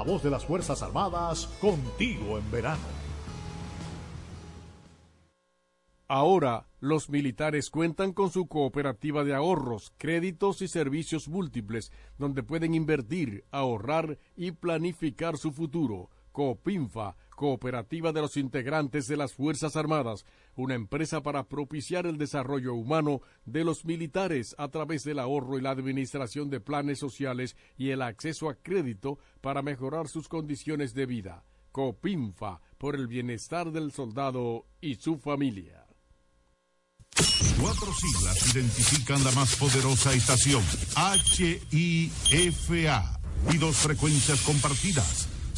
La voz de las Fuerzas Armadas contigo en verano. Ahora, los militares cuentan con su cooperativa de ahorros, créditos y servicios múltiples, donde pueden invertir, ahorrar y planificar su futuro. Copinfa, Cooperativa de los Integrantes de las Fuerzas Armadas, una empresa para propiciar el desarrollo humano de los militares a través del ahorro y la administración de planes sociales y el acceso a crédito para mejorar sus condiciones de vida. Copinfa, por el bienestar del soldado y su familia. Cuatro siglas identifican la más poderosa estación, HIFA, y dos frecuencias compartidas.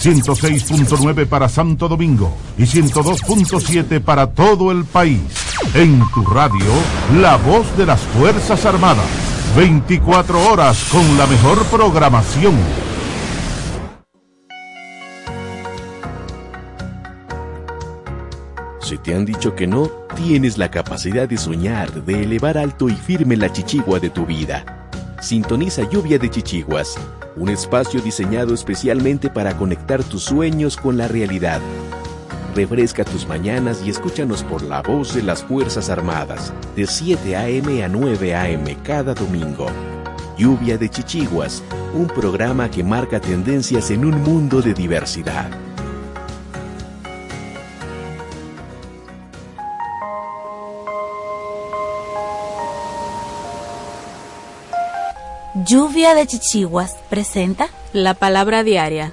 106.9 para Santo Domingo y 102.7 para todo el país. En tu radio, la voz de las Fuerzas Armadas. 24 horas con la mejor programación. Si te han dicho que no, tienes la capacidad de soñar, de elevar alto y firme la chichigua de tu vida. Sintoniza Lluvia de Chichiguas un espacio diseñado especialmente para conectar tus sueños con la realidad. Refresca tus mañanas y escúchanos por la voz de las Fuerzas Armadas, de 7 a.m. a 9 a.m. cada domingo. Lluvia de Chichiguas, un programa que marca tendencias en un mundo de diversidad. Lluvia de Chichiguas presenta la palabra diaria.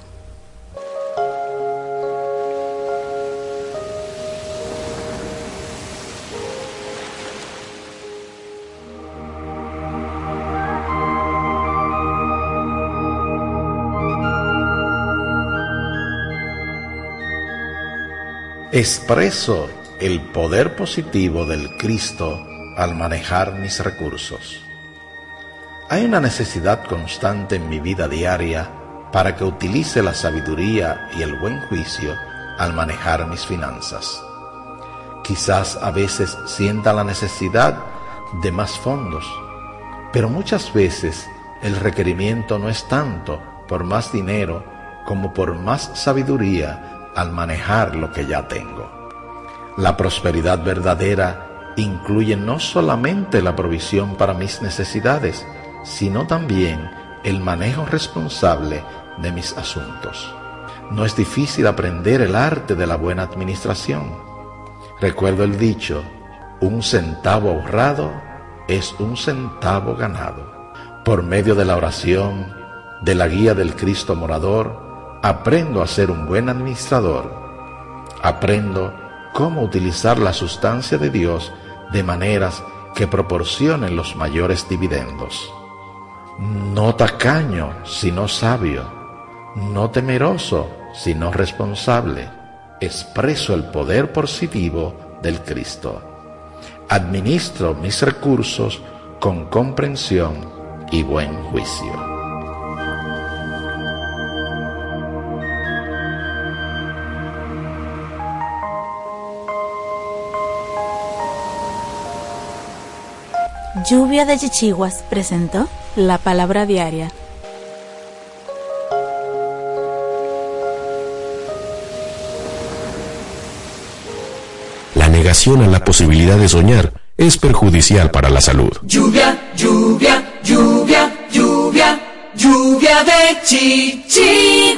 Expreso el poder positivo del Cristo al manejar mis recursos. Hay una necesidad constante en mi vida diaria para que utilice la sabiduría y el buen juicio al manejar mis finanzas. Quizás a veces sienta la necesidad de más fondos, pero muchas veces el requerimiento no es tanto por más dinero como por más sabiduría al manejar lo que ya tengo. La prosperidad verdadera incluye no solamente la provisión para mis necesidades, sino también el manejo responsable de mis asuntos. No es difícil aprender el arte de la buena administración. Recuerdo el dicho, un centavo ahorrado es un centavo ganado. Por medio de la oración, de la guía del Cristo morador, aprendo a ser un buen administrador. Aprendo cómo utilizar la sustancia de Dios de maneras que proporcionen los mayores dividendos no tacaño, sino sabio, no temeroso, sino responsable, expreso el poder positivo del Cristo. Administro mis recursos con comprensión y buen juicio. Lluvia de Chichiguas presentó la palabra diaria. La negación a la posibilidad de soñar es perjudicial para la salud. Lluvia, lluvia, lluvia, lluvia, lluvia de chichiguas.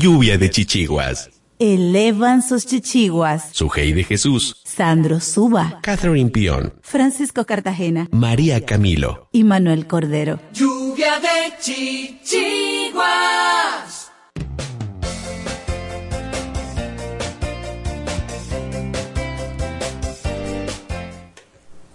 Lluvia de chichiguas. Elevan sus chichiguas. Sujei de Jesús. Sandro Suba. Catherine Pion. Francisco Cartagena. María Camilo. Y Manuel Cordero. Lluvia de chichiguas.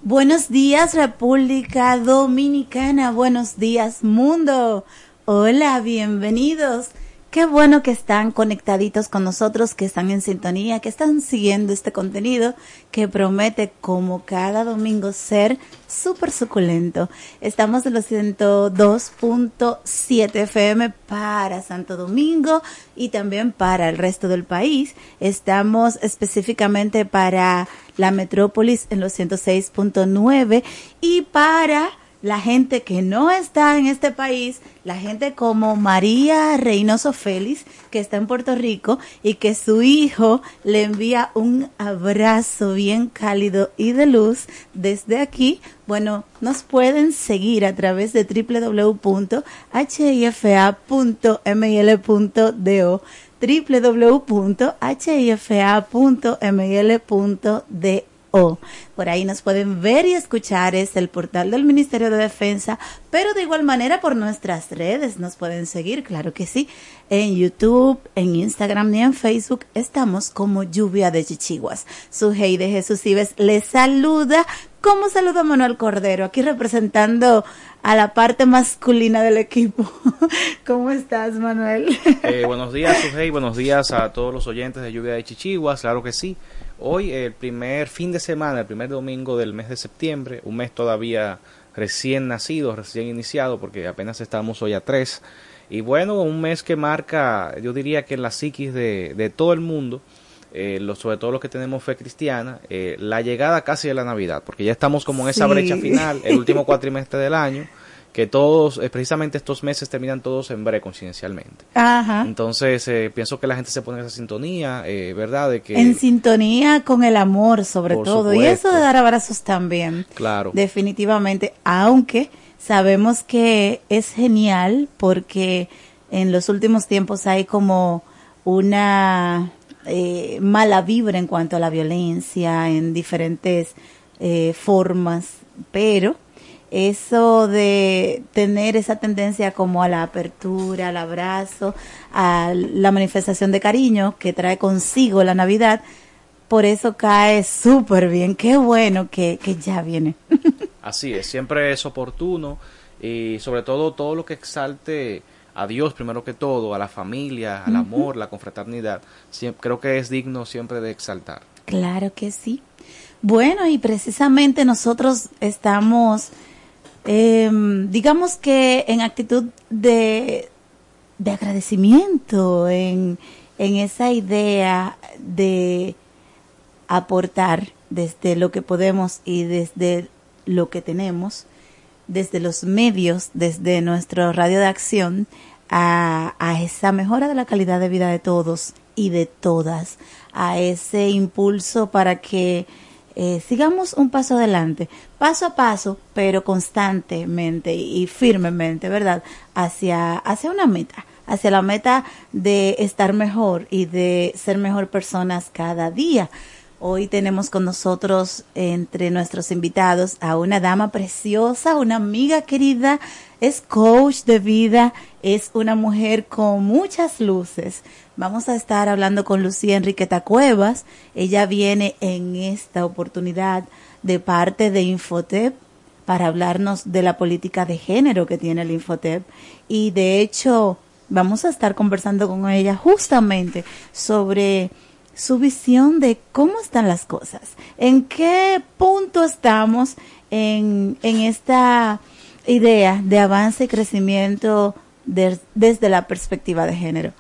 Buenos días República Dominicana, buenos días mundo. Hola, bienvenidos Qué bueno que están conectaditos con nosotros, que están en sintonía, que están siguiendo este contenido que promete como cada domingo ser súper suculento. Estamos en los 102.7 FM para Santo Domingo y también para el resto del país. Estamos específicamente para la metrópolis en los 106.9 y para la gente que no está en este país, la gente como María Reynoso Félix, que está en Puerto Rico y que su hijo le envía un abrazo bien cálido y de luz desde aquí. Bueno, nos pueden seguir a través de www.hifa.mil.do www.hifa.mil.do o. Por ahí nos pueden ver y escuchar, es el portal del Ministerio de Defensa, pero de igual manera por nuestras redes nos pueden seguir, claro que sí, en YouTube, en Instagram y en Facebook estamos como Lluvia de Chichiguas. Su de Jesús Ives les saluda, como saluda Manuel Cordero, aquí representando a la parte masculina del equipo. ¿Cómo estás, Manuel? Eh, buenos días, Sujei, buenos días a todos los oyentes de Lluvia de Chichiguas, claro que sí. Hoy, el primer fin de semana, el primer domingo del mes de septiembre, un mes todavía recién nacido, recién iniciado, porque apenas estamos hoy a tres. Y bueno, un mes que marca, yo diría que en la psiquis de, de todo el mundo, eh, lo, sobre todo los que tenemos fe cristiana, eh, la llegada casi de la Navidad, porque ya estamos como en esa Sí. brecha final, el último cuatrimestre del año, que todos, eh, precisamente estos meses terminan todos en breve coincidencialmente. Ajá. Entonces, eh, pienso que la gente se pone en esa sintonía, eh, ¿verdad? De que, En sintonía con el amor, sobre todo. Y eso de dar abrazos también. claro, Definitivamente. Aunque sabemos que es genial porque en los últimos tiempos hay como una eh, mala vibra en cuanto a la violencia en diferentes eh, formas. Pero eso de tener esa tendencia como a la apertura, al abrazo, a la manifestación de cariño que trae consigo la Navidad, por eso cae súper bien. Qué bueno que, que ya viene. así es, siempre es oportuno y sobre todo todo lo que exalte a Dios primero que todo, a la familia, al amor, la confraternidad, creo que es digno siempre de exaltar. Claro que sí. Bueno, y precisamente nosotros estamos, em, digamos que en actitud de, de agradecimiento, en, en esa idea de aportar desde lo que podemos y desde lo que tenemos, desde los medios, desde nuestro radio de acción, a, a esa mejora de la calidad de vida de todos y de todas, a ese impulso para que eh, sigamos un paso adelante, paso a paso, pero constantemente y firmemente, ¿verdad? Hacia, hacia una meta, hacia la meta de estar mejor y de ser mejor personas cada día. Hoy tenemos con nosotros entre nuestros invitados a una dama preciosa, una amiga querida, es coach de vida, es una mujer con muchas luces. Vamos a estar hablando con Lucía Enriqueta Cuevas. Ella viene en esta oportunidad de parte de Infotep para hablarnos de la política de género que tiene el Infotep. Y de hecho, vamos a estar conversando con ella justamente sobre su visión de cómo están las cosas, en qué punto estamos en, en esta idea de avance y crecimiento de- desde la perspectiva de género.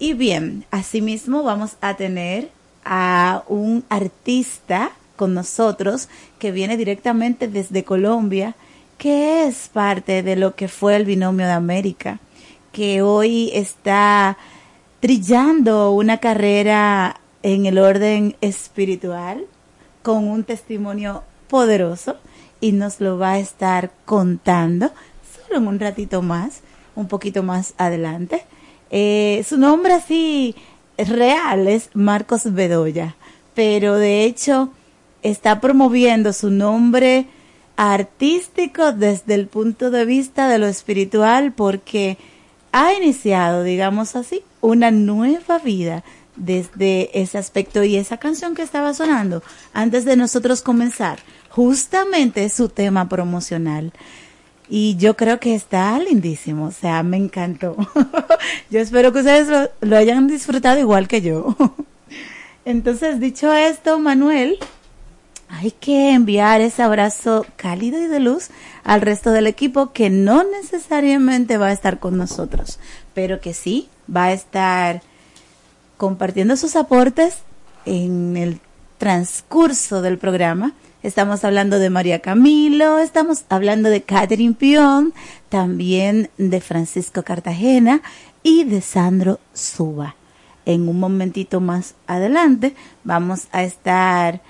Y bien, asimismo vamos a tener a un artista con nosotros que viene directamente desde Colombia, que es parte de lo que fue el binomio de América, que hoy está trillando una carrera en el orden espiritual con un testimonio poderoso y nos lo va a estar contando solo en un ratito más, un poquito más adelante. Eh, su nombre así real es Marcos Bedoya, pero de hecho está promoviendo su nombre artístico desde el punto de vista de lo espiritual porque ha iniciado, digamos así, una nueva vida desde ese aspecto y esa canción que estaba sonando antes de nosotros comenzar, justamente su tema promocional. Y yo creo que está lindísimo, o sea, me encantó. yo espero que ustedes lo, lo hayan disfrutado igual que yo. Entonces, dicho esto, Manuel, hay que enviar ese abrazo cálido y de luz al resto del equipo que no necesariamente va a estar con nosotros, pero que sí va a estar compartiendo sus aportes en el transcurso del programa. Estamos hablando de María Camilo, estamos hablando de Catherine Pion, también de Francisco Cartagena y de Sandro Suba. En un momentito más adelante vamos a estar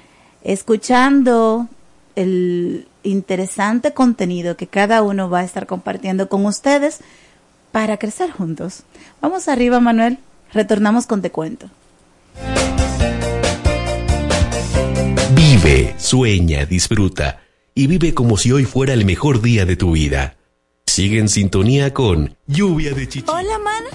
escuchando el interesante contenido que cada uno va a estar compartiendo con ustedes para crecer juntos. Vamos arriba, Manuel. Retornamos con Te Cuento. Vive, sueña, disfruta y vive como si hoy fuera el mejor día de tu vida. Sigue en sintonía con Lluvia de Chichi. Hola, mana.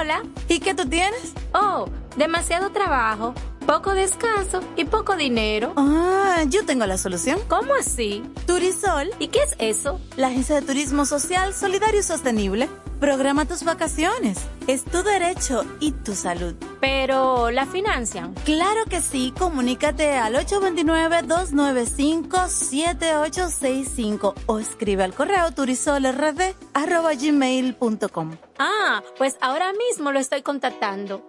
Hola. ¿Y qué tú tienes? Oh, demasiado trabajo, poco descanso y poco dinero. Ah, yo tengo la solución. ¿Cómo así? Turisol. ¿Y qué es eso? La agencia de turismo social, solidario y sostenible. Programa tus vacaciones. Es tu derecho y tu salud. Pero, ¿la financian? Claro que sí. Comunícate al 829-295-7865 o escribe al correo turisolrd.gmail.com. Ah, pues ahora mismo lo estoy contactando.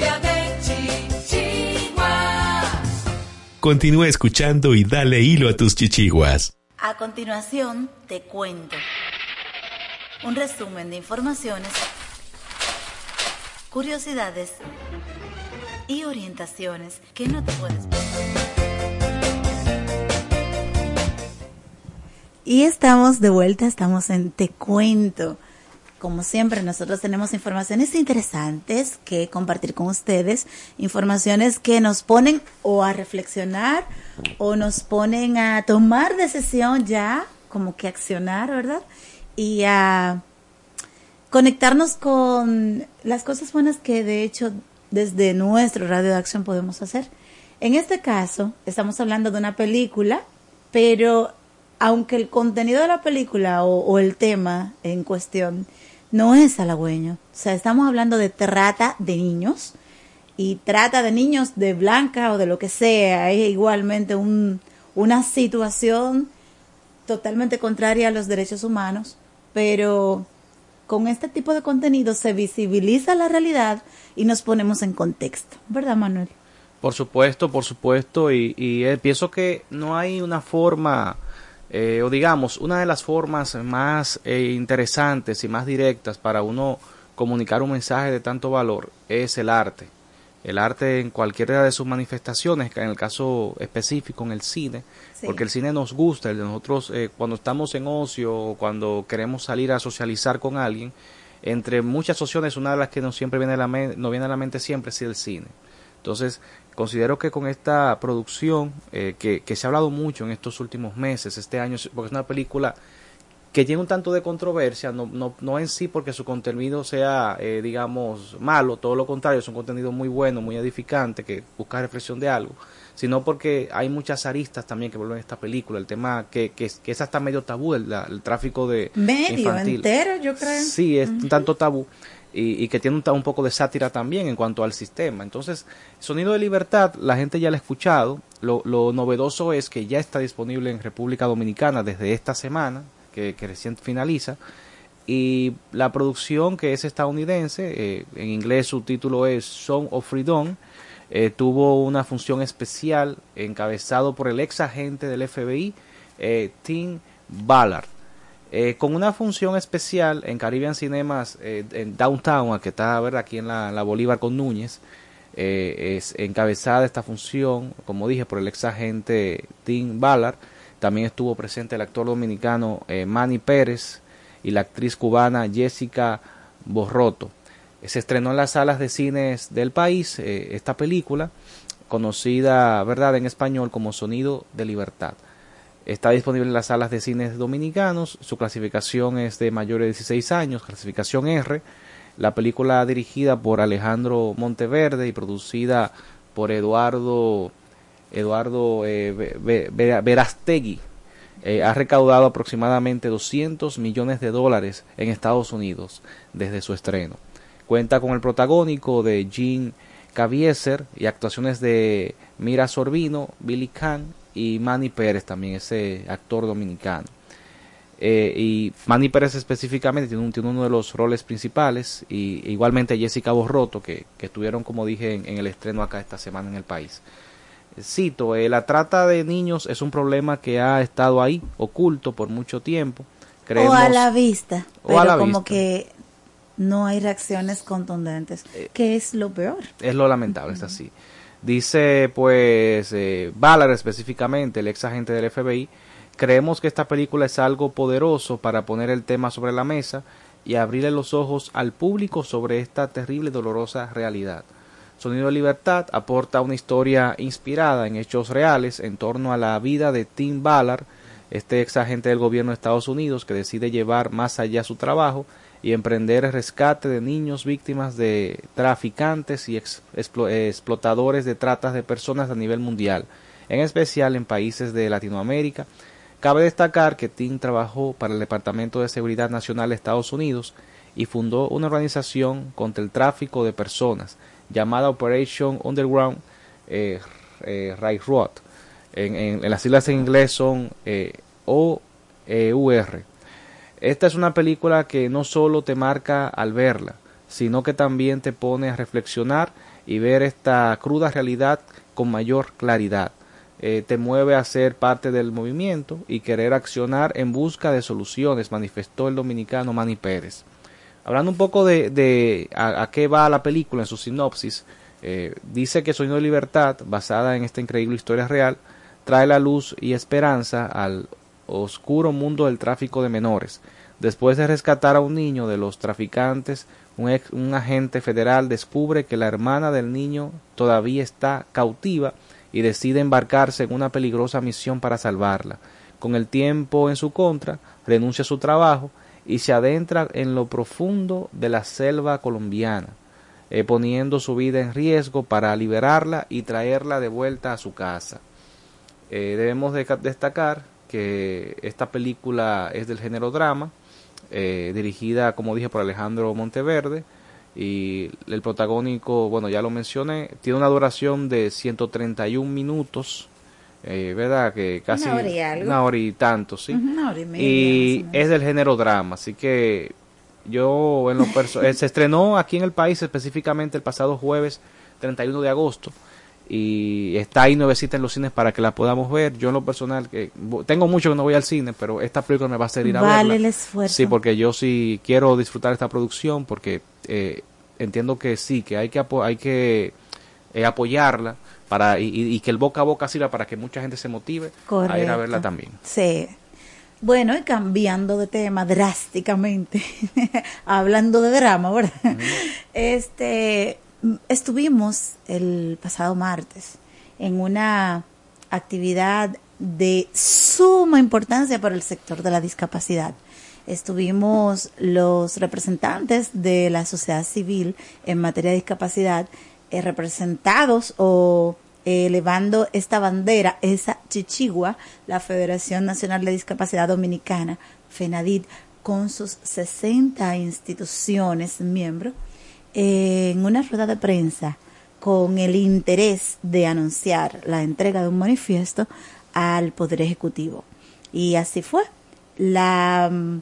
De chichiguas. Continúa escuchando y dale hilo a tus chichiguas. A continuación, te cuento un resumen de informaciones, curiosidades y orientaciones que no te puedes Y estamos de vuelta, estamos en Te Cuento. Como siempre, nosotros tenemos informaciones interesantes que compartir con ustedes, informaciones que nos ponen o a reflexionar o nos ponen a tomar decisión ya, como que accionar, ¿verdad? Y a conectarnos con las cosas buenas que de hecho desde nuestro radio de acción podemos hacer. En este caso, estamos hablando de una película, pero aunque el contenido de la película o, el tema en cuestión no es halagüeño, o sea, estamos hablando de trata de niños y trata de niños de blanca o de lo que sea, es igualmente un, una situación totalmente contraria a los derechos humanos, pero con este tipo de contenido se visibiliza la realidad y nos ponemos en contexto, ¿verdad Manuel? Por supuesto, por supuesto, y, y eh, pienso que no hay una forma, eh, o digamos, una de las formas más eh, interesantes y más directas para uno comunicar un mensaje de tanto valor es el arte. El arte en cualquiera de sus manifestaciones, en el caso específico en el cine, Sí. porque el cine nos gusta, el de nosotros eh, cuando estamos en ocio o cuando queremos salir a socializar con alguien, entre muchas opciones, una de las que nos siempre viene a la, nos viene a la mente siempre es el cine. Entonces, considero que con esta producción, eh, que, que se ha hablado mucho en estos últimos meses, este año, porque es una película que tiene un tanto de controversia, no, no, no en sí porque su contenido sea, eh, digamos, malo, todo lo contrario, es un contenido muy bueno, muy edificante, que busca reflexión de algo, sino porque hay muchas aristas también que vuelven a esta película, el tema que, que, que es hasta medio tabú, el, el tráfico de Medio, infantil. entero, yo creo. Sí, es un tanto tabú y, que tiene un, poco de sátira también en cuanto al sistema. Entonces, Sonido de Libertad, la gente ya la ha escuchado. Lo, lo novedoso es que ya está disponible en República Dominicana desde esta semana, que, que recién finaliza. Y la producción, que es estadounidense, eh, en inglés su título es Song of Freedom, eh, tuvo una función especial encabezado por el ex agente del FBI, eh, Tim Ballard. Eh, con una función especial en Caribbean Cinemas eh, en Downtown, que está ¿verdad? aquí en la, Bolívar con Núñez, eh, es encabezada esta función, como dije, por el ex agente Tim Ballard. También estuvo presente el actor dominicano eh, Manny Pérez y la actriz cubana Jessica Borroto. Se estrenó en las salas de cines del país eh, esta película, conocida verdad en español como Sonido de Libertad. Está disponible en las salas de cines dominicanos. Su clasificación es de mayores de 16 años, clasificación R. La película dirigida por Alejandro Monteverde y producida por Eduardo Eduardo eh, Ve- Ve- Ve- Verastegui eh, ha recaudado aproximadamente 200 millones de dólares en Estados Unidos desde su estreno. Cuenta con el protagónico de Jean Caviezer y actuaciones de Mira Sorbino, Billy Khan y Manny Pérez, también ese actor dominicano. Eh, y Manny Pérez específicamente tiene, un- tiene uno de los roles principales y igualmente Jessica Borroto que, que estuvieron como dije en, en el estreno acá esta semana en el país. Cito, eh, la trata de niños es un problema que ha estado ahí oculto por mucho tiempo. o a la vista, O pero a la como vista. que no hay reacciones contundentes, que es lo peor. Es lo lamentable, es así. Dice, pues, eh, Ballard específicamente, el ex agente del FBI, creemos que esta película es algo poderoso para poner el tema sobre la mesa y abrirle los ojos al público sobre esta terrible y dolorosa realidad. Sonido de Libertad aporta una historia inspirada en hechos reales en torno a la vida de Tim Ballard, este ex agente del gobierno de Estados Unidos que decide llevar más allá su trabajo y emprender el rescate de niños víctimas de traficantes y eh, explotadores de tratas de personas a nivel mundial, en especial en países de Latinoamérica. Cabe destacar que Tim trabajó para el Departamento de Seguridad Nacional de Estados Unidos y fundó una organización contra el tráfico de personas llamada Operation Underground eh, eh, Railroad. En las siglas en inglés son eh, OEUR. Esta es una película que no solo te marca al verla, sino que también te pone a reflexionar y ver esta cruda realidad con mayor claridad. Eh, te mueve a ser parte del movimiento y querer accionar en busca de soluciones, manifestó el dominicano Manny Pérez. Hablando un poco de, a, qué va la película en su sinopsis, eh, dice que Sonido de Libertad, basada en esta increíble historia real, trae la luz y esperanza al oscuro mundo del tráfico de menores. Después de rescatar a un niño de los traficantes, un, agente federal descubre que la hermana del niño todavía está cautiva y decide embarcarse en una peligrosa misión para salvarla. Con el tiempo en su contra, renuncia a su trabajo y se adentra en lo profundo de la selva colombiana, eh, poniendo su vida en riesgo para liberarla y traerla de vuelta a su casa. Eh, debemos de- destacar que esta película es del género drama, eh, dirigida, como dije, por Alejandro Monteverde, Y el protagónico, bueno, ya lo mencioné, tiene una duración de 131 minutos, eh, ¿verdad? Que casi Una hora y algo. una hora y tanto, sí. Una hora y media, y es del género drama, así que yo en lo perso- eh, se estrenó aquí en el país específicamente el pasado jueves 31 de agosto y está ahí nuevecita en los cines para que la podamos ver. Yo en lo personal que tengo mucho que no voy al cine, pero esta película me va a hacer ir a Vale verla. el esfuerzo. Sí, porque yo sí quiero disfrutar esta producción porque eh, entiendo que sí, que hay que hay que eh, apoyarla para y, y- que el boca a boca sirva para que mucha gente se motive a ir a verla también. Sí. Bueno, y cambiando de tema drásticamente, hablando de drama, ¿verdad? Este, estuvimos el pasado martes en una actividad de suma importancia para el sector de la discapacidad. Estuvimos los representantes de la sociedad civil en materia de discapacidad eh, representados o eh, elevando esta bandera, esa chichigua, la Federación Nacional de Discapacidad Dominicana, FENADID, con sus 60 instituciones miembros, en una rueda de prensa con el interés de anunciar la entrega de un manifiesto al Poder Ejecutivo. Y así fue. La mm,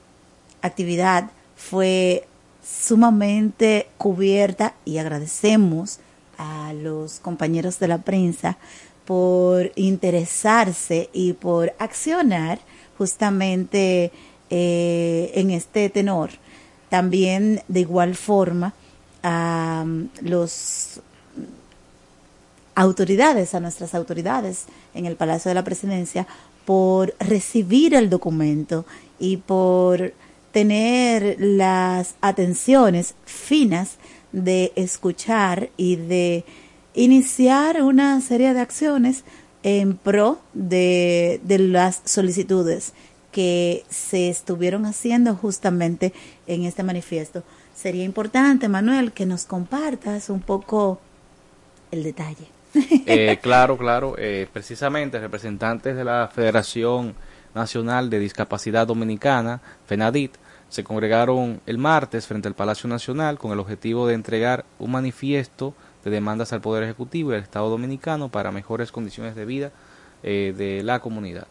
actividad fue sumamente cubierta y agradecemos a los compañeros de la prensa por interesarse y por accionar justamente eh, en este tenor. También de igual forma a mm, los autoridades, a nuestras autoridades en el Palacio de la Presidencia por recibir el documento y por tener las atenciones finas de escuchar y de iniciar una serie de acciones en pro de, de las solicitudes que se estuvieron haciendo justamente en este manifiesto. Sería importante, Manuel, que nos compartas un poco el detalle. Eh, claro, claro. eh, precisamente representantes de la Federación Nacional de Discapacidad Dominicana, FENADIT, se congregaron el martes frente al Palacio Nacional con el objetivo de entregar un manifiesto de demandas al Poder Ejecutivo y al Estado Dominicano para mejores condiciones de vida eh, de la comunidad,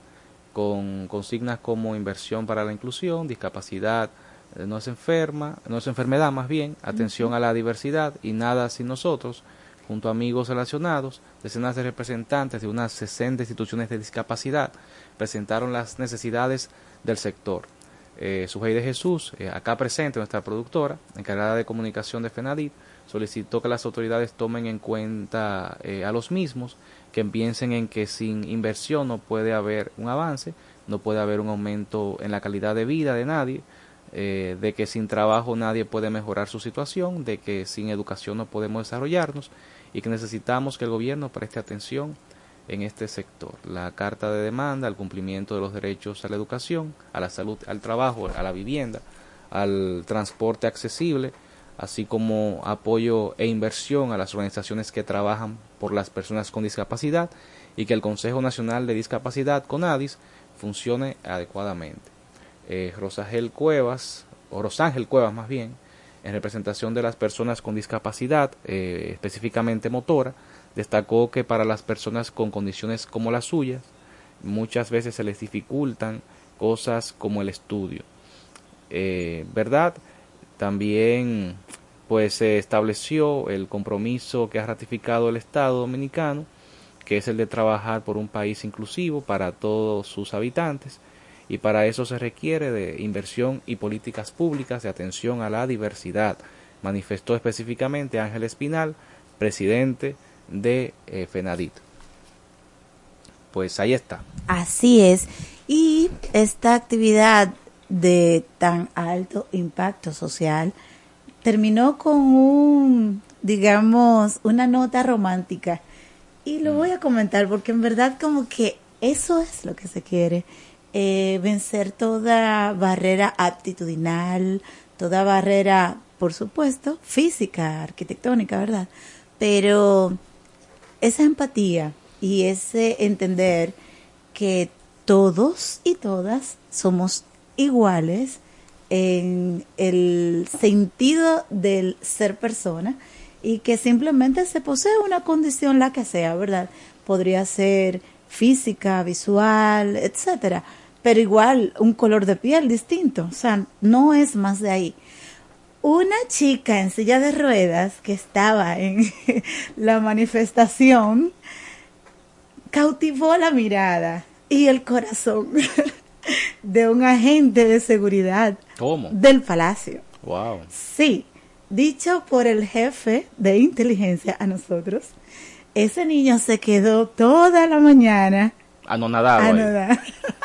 con consignas como inversión para la inclusión, discapacidad no es enferma, no es enfermedad más bien, atención a la diversidad y nada sin nosotros, junto a amigos relacionados, decenas de representantes de unas 60 instituciones de discapacidad presentaron las necesidades del sector. Eh, Sujei de Jesús, eh, acá presente nuestra productora, encargada de comunicación de FENADIT, solicitó que las autoridades tomen en cuenta eh, a los mismos, que piensen en que sin inversión no puede haber un avance, no puede haber un aumento en la calidad de vida de nadie, eh, de que sin trabajo nadie puede mejorar su situación, de que sin educación no podemos desarrollarnos y que necesitamos que el gobierno preste atención en este sector. La carta de demanda, el cumplimiento de los derechos a la educación, a la salud, al trabajo, a la vivienda, al transporte accesible, así como apoyo e inversión a las organizaciones que trabajan por las personas con discapacidad y que el Consejo Nacional de Discapacidad, CONADIS, funcione adecuadamente. Eh, Rosagel Cuevas, o Rosángel Cuevas más bien, en representación de las personas con discapacidad, eh, específicamente motora, destacó que para las personas con condiciones como las suyas, muchas veces se les dificultan cosas como el estudio. Eh, ¿Verdad? También pues se estableció el compromiso que ha ratificado el Estado dominicano, que es el de trabajar por un país inclusivo para todos sus habitantes, y para eso se requiere de inversión y políticas públicas de atención a la diversidad, manifestó específicamente Ángel Espinal, presidente de eh, FENADIT. Pues ahí está. Así es. Y esta actividad de tan alto impacto social terminó con un, digamos, una nota romántica. Y lo voy a comentar porque en verdad como que eso es lo que se quiere. Eh, vencer toda barrera aptitudinal, toda barrera, por supuesto, física, arquitectónica, ¿verdad? Pero esa empatía y ese entender que todos y todas somos iguales en el sentido del ser persona y que simplemente se posee una condición la que sea, ¿verdad? Podría ser física, visual, etcétera, pero igual un color de piel distinto, o sea, no es más de ahí. Una chica en silla de ruedas que estaba en la manifestación cautivó la mirada y el corazón de un agente de seguridad ¿Cómo? del palacio. Wow. Sí, dicho por el jefe de inteligencia a nosotros, ese niño se quedó toda la mañana Anonadado. ahí. anodado.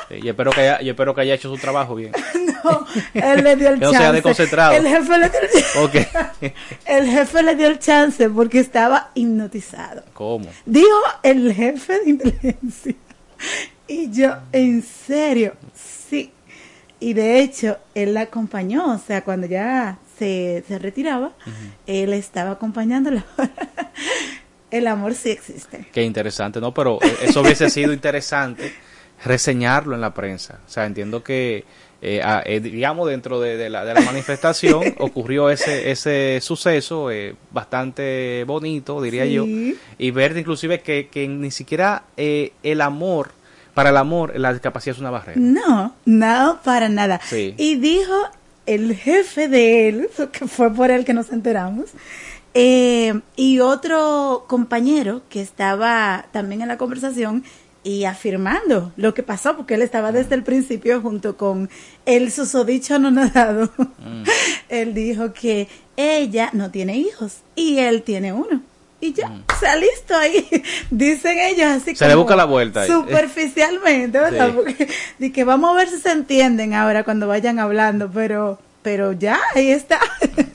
Sí, y espero que haya, y espero que haya hecho su trabajo bien. Él le dio el Que no chance. sea desconcentrado. El jefe, le dio el, Ok. el jefe le dio el chance porque estaba hipnotizado. ¿Cómo? Dijo el jefe de inteligencia. Y yo, en serio, sí. Y de hecho, él la acompañó. O sea, cuando ya se, se retiraba, él estaba acompañándola. El amor sí existe. Qué interesante, ¿no? Pero eh, eso hubiese sido interesante reseñarlo en la prensa. O sea, entiendo que, eh, ah, eh, digamos, dentro de, de la, de la manifestación ocurrió ese, ese suceso eh, bastante bonito, diría Sí. yo, y ver inclusive que, que ni siquiera eh, el amor, para el amor, la discapacidad es una barrera. No, no, para nada. Sí. Y dijo el jefe de él, que fue por él que nos enteramos, eh, y otro compañero que estaba también en la conversación y afirmando lo que pasó, porque él estaba desde el principio junto con el susodicho anonadado. él dijo que ella no tiene hijos y él tiene uno. Y ya, o sea, listo ahí. Dicen ellos así Se le busca la vuelta ahí. Superficialmente, ¿verdad? Sí. Porque de que vamos a ver si se entienden ahora cuando vayan hablando, pero pero ya, ahí está.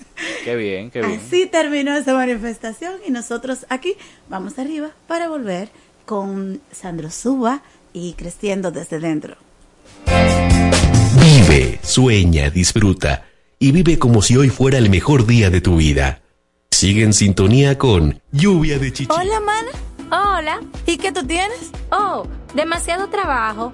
Qué bien, qué bien. Así terminó esa manifestación y nosotros aquí vamos arriba para volver con Sandro Suba y creciendo desde dentro. Vive, sueña, disfruta y vive como si hoy fuera el mejor día de tu vida. Sigue en sintonía con Lluvia de Chichi. Hola, mana. Hola. ¿Y qué tú tienes? Oh, demasiado trabajo,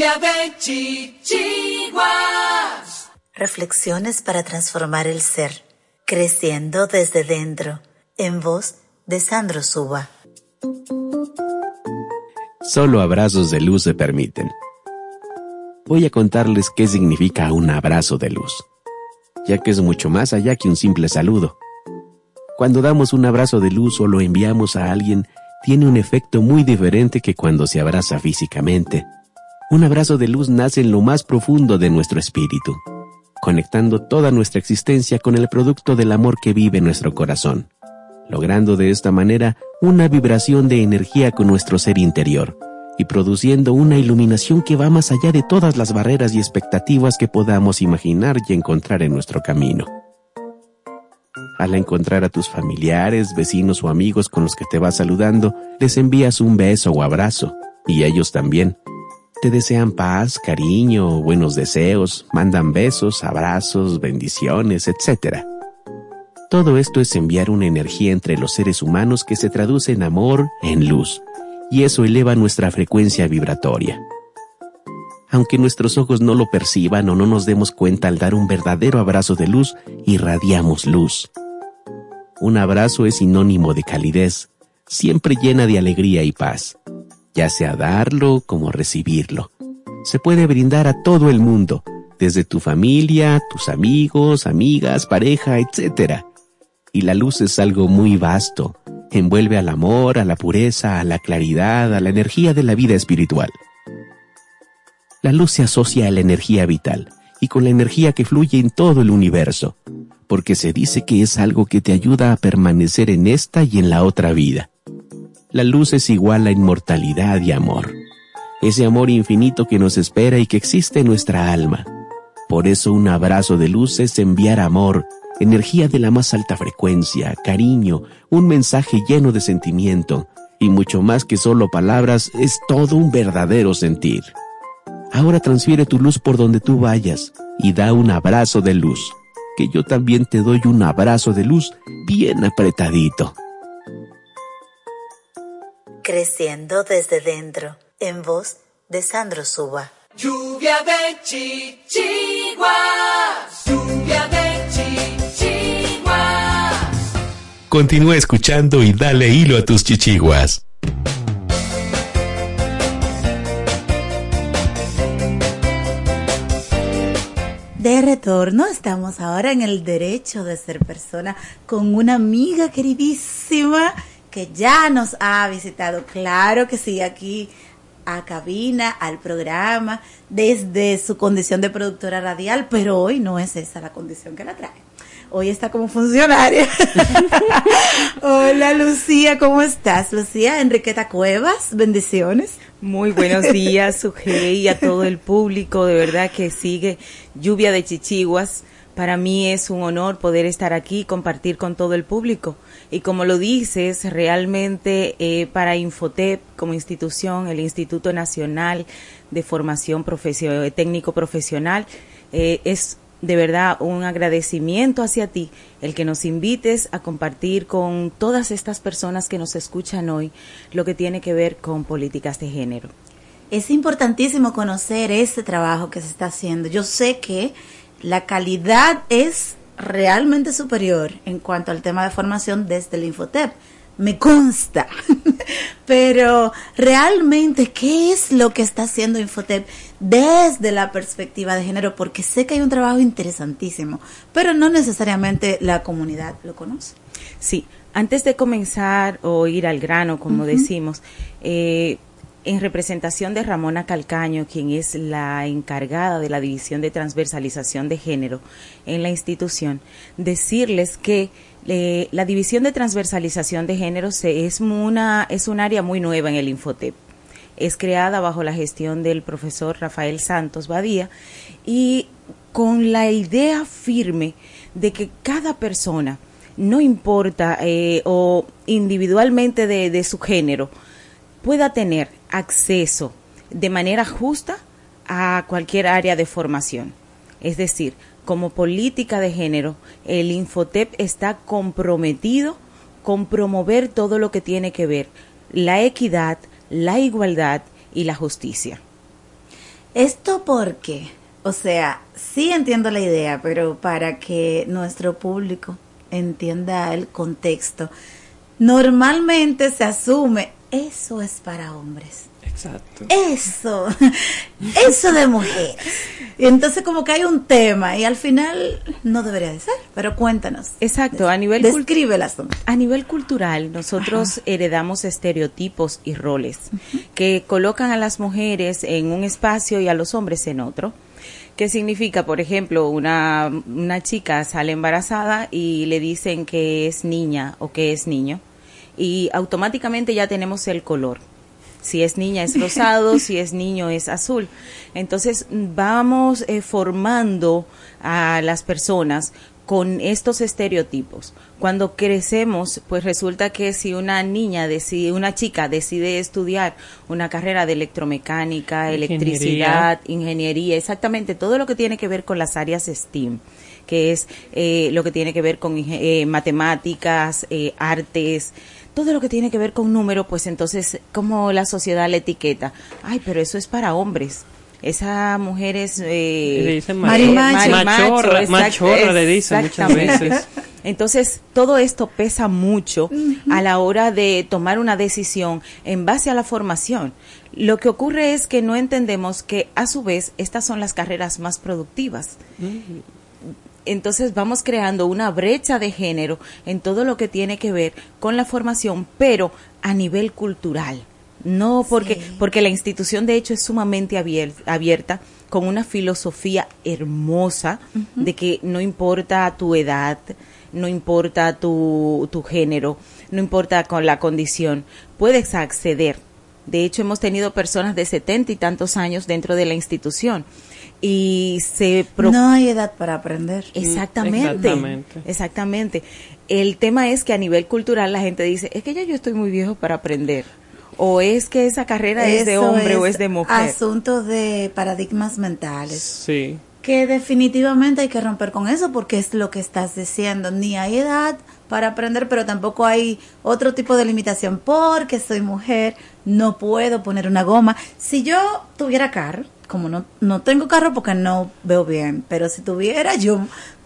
De chichiguas. Reflexiones para transformar el ser, creciendo desde dentro, en voz de Sandro Suba. Solo abrazos de luz se permiten. Voy a contarles qué significa un abrazo de luz, ya que es mucho más allá que un simple saludo. Cuando damos un abrazo de luz o lo enviamos a alguien, tiene un efecto muy diferente que cuando se abraza físicamente. Un abrazo de luz nace en lo más profundo de nuestro espíritu, conectando toda nuestra existencia con el producto del amor que vive nuestro corazón, logrando de esta manera una vibración de energía con nuestro ser interior y produciendo una iluminación que va más allá de todas las barreras y expectativas que podamos imaginar y encontrar en nuestro camino. Al encontrar a tus familiares, vecinos o amigos con los que te vas saludando, les envías un beso o abrazo, y ellos también. Te desean paz, cariño, buenos deseos, mandan besos, abrazos, bendiciones, etc. Todo esto es enviar una energía entre los seres humanos que se traduce en amor, en luz, y eso eleva nuestra frecuencia vibratoria. Aunque nuestros ojos no lo perciban o no nos demos cuenta al dar un verdadero abrazo de luz, irradiamos luz. Un abrazo es sinónimo de calidez, siempre llena de alegría y paz ya sea darlo como recibirlo. Se puede brindar a todo el mundo, desde tu familia, tus amigos, amigas, pareja, etc. Y la luz es algo muy vasto, envuelve al amor, a la pureza, a la claridad, a la energía de la vida espiritual. La luz se asocia a la energía vital y con la energía que fluye en todo el universo, porque se dice que es algo que te ayuda a permanecer en esta y en la otra vida. La luz es igual a inmortalidad y amor. Ese amor infinito que nos espera y que existe en nuestra alma. Por eso un abrazo de luz es enviar amor, energía de la más alta frecuencia, cariño, un mensaje lleno de sentimiento, y mucho más que solo palabras, es todo un verdadero sentir. Ahora transfiere tu luz por donde tú vayas y da un abrazo de luz, que yo también te doy un abrazo de luz bien apretadito creciendo desde dentro, en voz de Sandro Suba. Lluvia de chichiguas, lluvia de chichiguas. Continúa escuchando y dale hilo a tus chichiguas. De retorno, estamos ahora en el derecho de ser persona con una amiga queridísima que ya nos ha visitado, claro que sí, aquí a cabina, al programa, desde su condición de productora radial, pero hoy no es esa la condición que la trae. Hoy está como funcionaria. Hola Lucía, ¿cómo estás? Lucía Enriqueta Cuevas, bendiciones. Muy buenos días, Sujei, y a todo el público, de verdad que sigue Lluvia de Chichiguas. Para mí es un honor poder estar aquí y compartir con todo el público. Y como lo dices, realmente eh, para Infotep como institución, el Instituto Nacional de Formación Técnico Profesional, eh, es de verdad un agradecimiento hacia ti el que nos invites a compartir con todas estas personas que nos escuchan hoy lo que tiene que ver con políticas de género. Es importantísimo conocer ese trabajo que se está haciendo. Yo sé que la calidad es realmente superior en cuanto al tema de formación desde el Infotep. Me consta. Pero realmente, ¿qué es lo que está haciendo Infotep desde la perspectiva de género? Porque sé que hay un trabajo interesantísimo, pero no necesariamente la comunidad lo conoce. Sí, antes de comenzar o ir al grano, como decimos, eh, en representación de Ramona Calcaño, quien es la encargada de la División de Transversalización de Género en la institución, decirles que eh, la División de Transversalización de Género es, una, es un área muy nueva en el Infotep. Es creada bajo la gestión del profesor Rafael Santos Badía y con la idea firme de que cada persona no importa eh, o individualmente de su género, pueda tener acceso de manera justa a cualquier área de formación. Es decir, como política de género, el Infotep está comprometido con promover todo lo que tiene que ver la equidad, la igualdad y la justicia. Esto porque, o sea, sí entiendo la idea, pero para que nuestro público entienda el contexto, normalmente se asume eso es para hombres. Exacto. Eso, eso de mujeres. Y entonces como que hay un tema y al final no debería de ser, pero cuéntanos. Exacto, a nivel Describe el asunto. A nivel cultural, nosotros heredamos estereotipos y roles que colocan a las mujeres en un espacio y a los hombres en otro. ¿Qué significa? Por ejemplo, una, una chica sale embarazada y le dicen que es niña o que es niño y automáticamente ya tenemos el color. Si es niña es rosado, si es niño es azul. Entonces vamos eh, formando a las personas con estos estereotipos. Cuando crecemos, pues resulta que si una niña decide, una chica decide estudiar una carrera de electromecánica, Ingeniería. electricidad, ingeniería, exactamente todo lo que tiene que ver con las áreas STEAM, que es eh, lo que tiene que ver con eh, matemáticas, eh, artes, todo lo que tiene que ver con número, pues entonces como la sociedad la etiqueta, ay, pero eso es para hombres. Esa mujer es eh, Le dicen marimacho. Machorra, machorra le dicen muchas veces. Entonces, todo esto pesa mucho a la hora de tomar una decisión en base a la formación. Lo que ocurre es que no entendemos que, a su vez, estas son las carreras más productivas. Entonces vamos creando una brecha de género en todo lo que tiene que ver con la formación, pero a nivel cultural. No porque, porque la institución de hecho es sumamente abier- abierta, con una filosofía hermosa de que no importa tu edad, no importa tu, tu género, no importa con la condición, puedes acceder. De hecho, hemos tenido personas de setenta y tantos años dentro de la institución y se pro- No hay edad para aprender. Exactamente. Exactamente. Exactamente. El tema es que a nivel cultural la gente dice, es que ya yo estoy muy viejo para aprender. O es que esa carrera es de hombre o es de mujer. Asuntos de paradigmas mentales. Sí. Que definitivamente hay que romper con eso porque es lo que estás diciendo. Ni hay edad para aprender, pero tampoco hay otro tipo de limitación. Porque soy mujer, no puedo poner una goma. Si yo tuviera carro, como no, no tengo carro porque no veo bien, pero si tuviera yo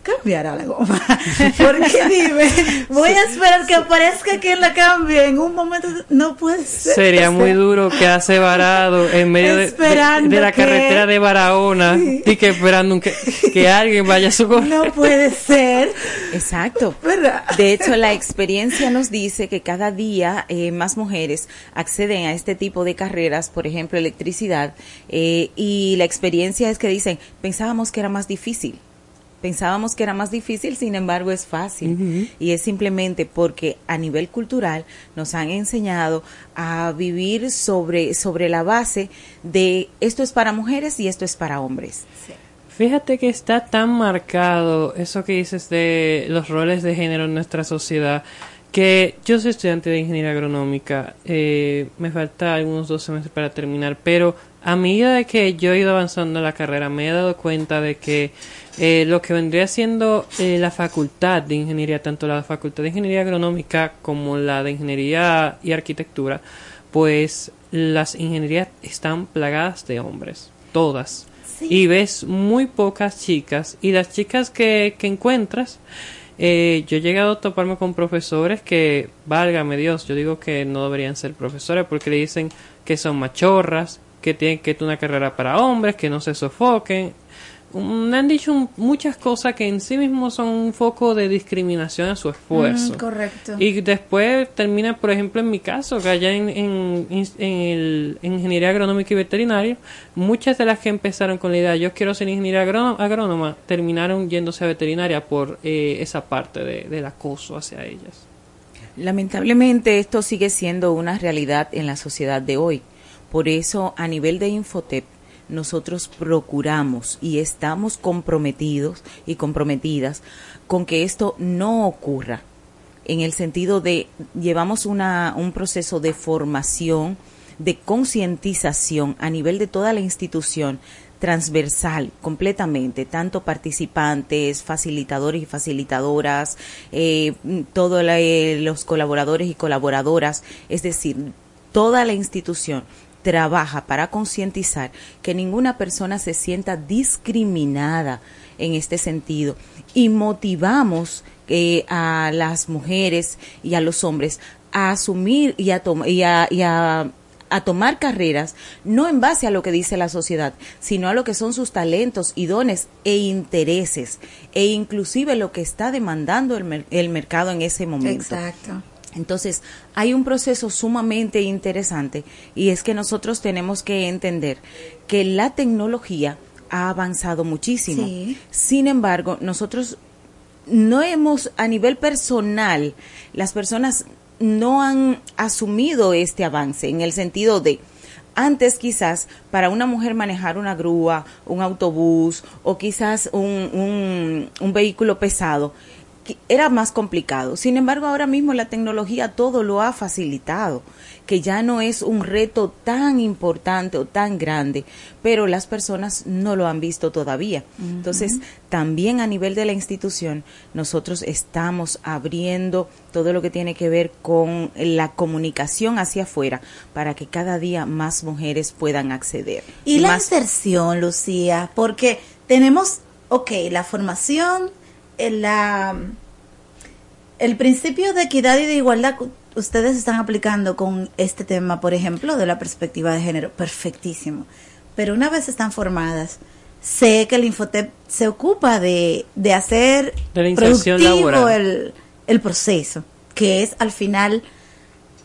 cambiara la goma. Porque dime, voy a esperar que aparezca quien la cambie en un momento. No puede ser. Sería O muy duro quedarse varado en medio de, de- Esperando de la que- carretera de Barahona y que esperando que, que alguien vaya a su No puede ser. Exacto. ¿Verdad? De hecho, la experiencia nos dice que cada día eh, más mujeres acceden a este tipo de carreras, por ejemplo, electricidad, eh, y la experiencia es que dicen, pensábamos que era más difícil. Pensábamos que era más difícil, sin embargo es fácil. Y es simplemente porque a nivel cultural nos han enseñado a vivir sobre, sobre la base de esto es para mujeres y esto es para hombres. Fíjate que está tan marcado eso que dices de los roles de género en nuestra sociedad que yo soy estudiante de ingeniería agronómica, eh, me falta algunos dos semestres para terminar, pero a medida de que yo he ido avanzando en la carrera me he dado cuenta de que eh, lo que vendría siendo eh, la facultad de ingeniería, tanto la facultad de ingeniería agronómica como la de ingeniería y arquitectura, pues las ingenierías están plagadas de hombres, todas. Y ves muy pocas chicas y las chicas que, que encuentras, eh, yo he llegado a toparme con profesores que, válgame Dios, yo digo que no deberían ser profesores porque le dicen que son machorras, que tienen que tener una carrera para hombres, que no se sofoquen. Me han dicho muchas cosas que en sí mismos son un foco de discriminación a su esfuerzo. Mm, correcto. Y después termina, por ejemplo, en mi caso, que allá en, en, en el- en ingeniería agronómica y veterinaria, muchas de las que empezaron con la idea, yo quiero ser ingeniera agrónoma, agrónoma terminaron yéndose a veterinaria por eh, esa parte de- del acoso hacia ellas. Lamentablemente esto sigue siendo una realidad en la sociedad de hoy. Por eso a nivel de Infotep nosotros procuramos y estamos comprometidos y comprometidas con que esto no ocurra. en el sentido de llevamos una, un proceso de formación, de concientización a nivel de toda la institución transversal completamente, tanto participantes, facilitadores y facilitadoras, eh, todos eh, los colaboradores y colaboradoras, es decir, toda la institución trabaja para concientizar que ninguna persona se sienta discriminada en este sentido y motivamos eh, a las mujeres y a los hombres a asumir y a, y a, y a tomar carreras no en base a lo que dice la sociedad, sino a lo que son sus talentos y dones e intereses e inclusive lo que está demandando el, el mercado en ese momento. Exacto. Entonces, hay un proceso sumamente interesante y es que nosotros tenemos que entender que la tecnología ha avanzado muchísimo. Sí. Sin embargo, nosotros no hemos, a nivel personal, las personas no han asumido este avance en el sentido de antes quizás para una mujer manejar una grúa, un autobús o quizás un, un, un vehículo pesado era más complicado. Sin embargo, ahora mismo la tecnología todo lo ha facilitado, que ya no es un reto tan importante o tan grande, pero las personas no lo han visto todavía. Entonces, también a nivel de la institución, nosotros estamos abriendo todo lo que tiene que ver con la comunicación hacia afuera para que cada día más mujeres puedan acceder. Y la más inserción, Lucía, porque tenemos, ok, la formación, el, la, el principio de equidad y de igualdad ustedes están aplicando con este tema, por ejemplo, de la perspectiva de género, perfectísimo. Pero una vez están formadas, sé que el Infotep se ocupa de, de hacer De la productivo el, el proceso, que es al final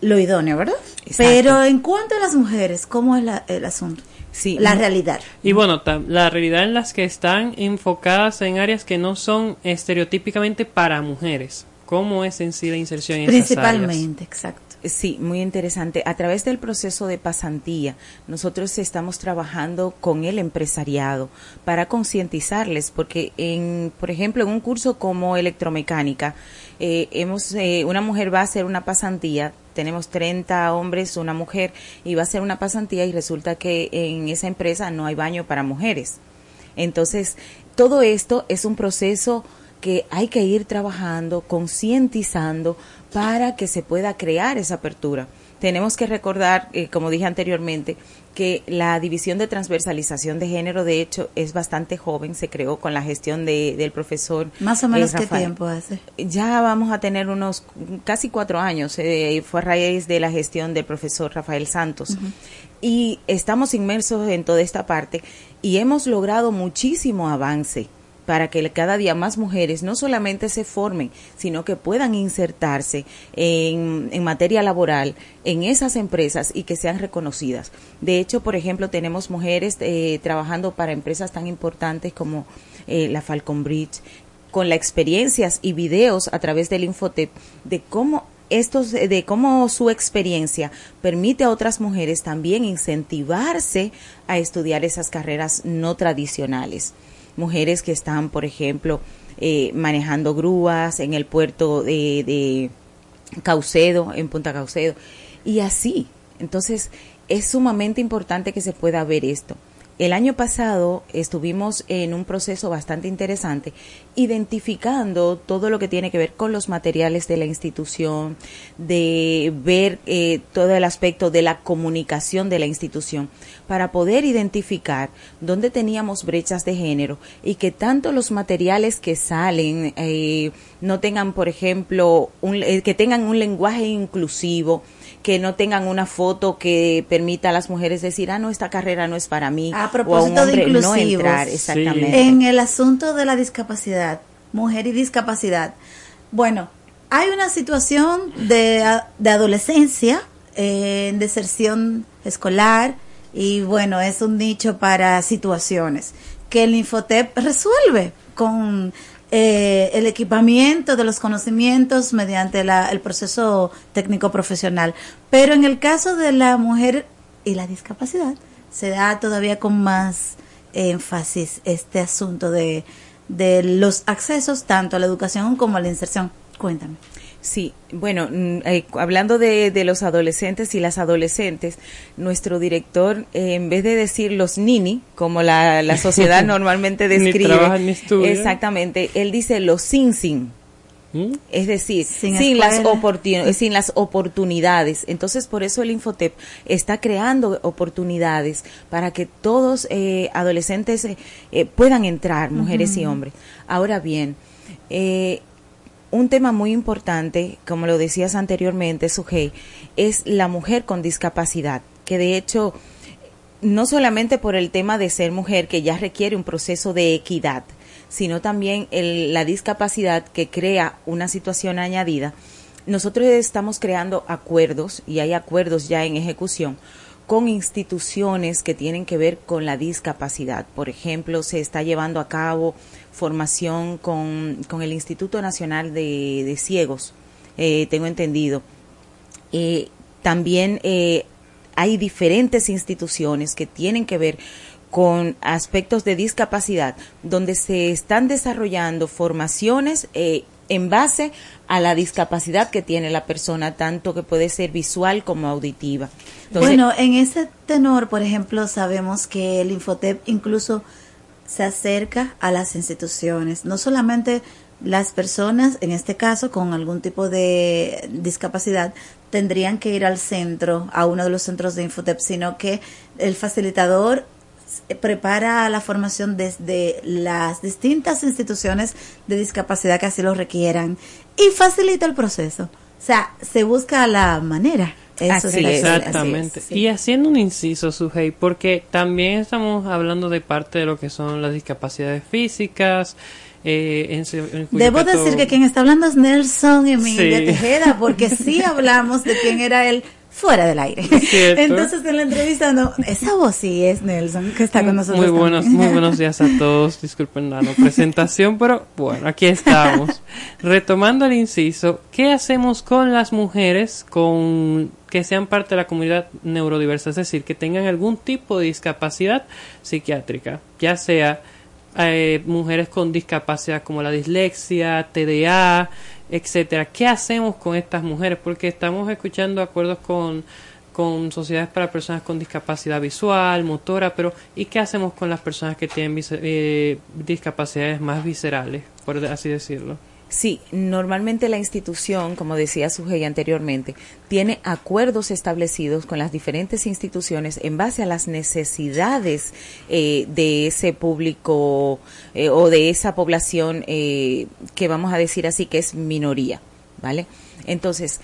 lo idóneo, ¿verdad? Exacto. Pero en cuanto a las mujeres, ¿cómo es la- el asunto? Sí, la realidad. Y bueno, la realidad en las que están enfocadas en áreas que no son estereotípicamente para mujeres. ¿Cómo es en sí la inserción en esas áreas? Principalmente, exacto. Sí, muy interesante. A través del proceso de pasantía, nosotros estamos trabajando con el empresariado para concientizarles, porque en, por ejemplo, en un curso como electromecánica, eh, hemos, eh, una mujer va a hacer una pasantía, tenemos 30 hombres, una mujer, y va a hacer una pasantía y resulta que en esa empresa no hay baño para mujeres. Entonces, todo esto es un proceso que hay que ir trabajando, concientizando para que se pueda crear esa apertura. Tenemos que recordar, eh, como dije anteriormente, que la división de transversalización de género, de hecho, es bastante joven, se creó con la gestión de, del profesor. Más o menos eh, qué tiempo hace. Ya vamos a tener unos casi cuatro años, eh, fue a raíz de la gestión del profesor Rafael Santos. Y estamos inmersos en toda esta parte y hemos logrado muchísimo avance para que cada día más mujeres no solamente se formen, sino que puedan insertarse en, materia laboral en esas empresas y que sean reconocidas. De hecho, por ejemplo, tenemos mujeres eh, trabajando para empresas tan importantes como eh, la Falcon Bridge, con las experiencias y videos a través del Infotep de cómo estos de cómo su experiencia permite a otras mujeres también incentivarse a estudiar esas carreras no tradicionales. Mujeres que están, por ejemplo, eh, manejando grúas en el puerto de, de Caucedo, en Punta Caucedo, y así. Entonces, es sumamente importante que se pueda ver esto. El año pasado estuvimos en un proceso bastante interesante identificando todo lo que tiene que ver con los materiales de la institución, de ver eh, todo el aspecto de la comunicación de la institución para poder identificar dónde teníamos brechas de género y que tanto los materiales que salen eh, no tengan, por ejemplo, un- eh, que tengan un lenguaje inclusivo, que no tengan una foto que permita a las mujeres decir, ah, no, esta carrera no es para mí. A o a un propósito de no entrar, exactamente. en el asunto de la discapacidad, mujer y discapacidad, bueno, hay una situación de, de adolescencia, eh, en deserción escolar, y bueno, es un nicho para situaciones que el Infotep resuelve con eh, el equipamiento de los conocimientos mediante la- el proceso técnico profesional. Pero en el caso de la mujer y la discapacidad, se da todavía con más énfasis este asunto de, de los accesos tanto a la educación como a la inserción. Cuéntame. Sí, bueno, mm, eh, hablando de, de los adolescentes y las adolescentes, nuestro director, eh, en vez de decir los nini, como la, la sociedad normalmente Ni describe, trabaja ni estudia. exactamente, él dice los sin sin. ¿Mm? Es decir, Sin sin, las oportuni- sin las oportunidades. Entonces, por eso el Infotep está creando oportunidades para que todos eh, adolescentes eh, eh, puedan entrar, mujeres y hombres. Ahora bien, eh, un tema muy importante, como lo decías anteriormente, Sujei, es la mujer con discapacidad, que de hecho, no solamente por el tema de ser mujer, que ya requiere un proceso de equidad, sino también el- la discapacidad que crea una situación añadida. Nosotros estamos creando acuerdos, y hay acuerdos ya en ejecución, con instituciones que tienen que ver con la discapacidad. Por ejemplo, se está llevando a cabo formación con, con el Instituto Nacional de, de Ciegos, eh, tengo entendido. Eh, también eh, hay diferentes instituciones que tienen que ver con aspectos de discapacidad, donde se están desarrollando formaciones eh, en base a la discapacidad que tiene la persona, tanto que puede ser visual como auditiva. Bueno, en ese tenor, por ejemplo, sabemos que el Infotep incluso se acerca a las instituciones, no solamente las personas, en este caso, con algún tipo de discapacidad, tendrían que ir al centro, a uno de los centros de Infotep, sino que el facilitador prepara la formación desde las distintas instituciones de discapacidad que así lo requieran y facilita el proceso. O sea, se busca la manera. Eso Así es, es. así Exactamente. es, sí. Y haciendo un inciso, Sujei, porque también estamos hablando de parte de lo que son las discapacidades físicas. Eh, en, en Debo decir que quien está hablando es Nelson Emilia Sí. Tejeda, porque sí hablamos de quién era él fuera del aire. Entonces en la entrevista no, esa voz sí es Nelson que está con nosotros. Muy buenos, también. muy buenos días a todos. Disculpen la no presentación, pero bueno, aquí estamos. Retomando el inciso, ¿qué hacemos con las mujeres con que sean parte de la comunidad neurodiversa? Es decir, que tengan algún tipo de discapacidad psiquiátrica, ya sea eh, mujeres con discapacidad como la dislexia, TDA, etcétera. ¿Qué hacemos con estas mujeres? Porque estamos escuchando acuerdos con con sociedades para personas con discapacidad visual, motora, pero ¿y qué hacemos con las personas que tienen eh, discapacidades más viscerales, por así decirlo? Sí, normalmente la institución, como decía Sujei anteriormente, tiene acuerdos establecidos con las diferentes instituciones en base a las necesidades eh, de ese público eh, o de esa población eh, que vamos a decir así que es minoría, ¿vale? Entonces,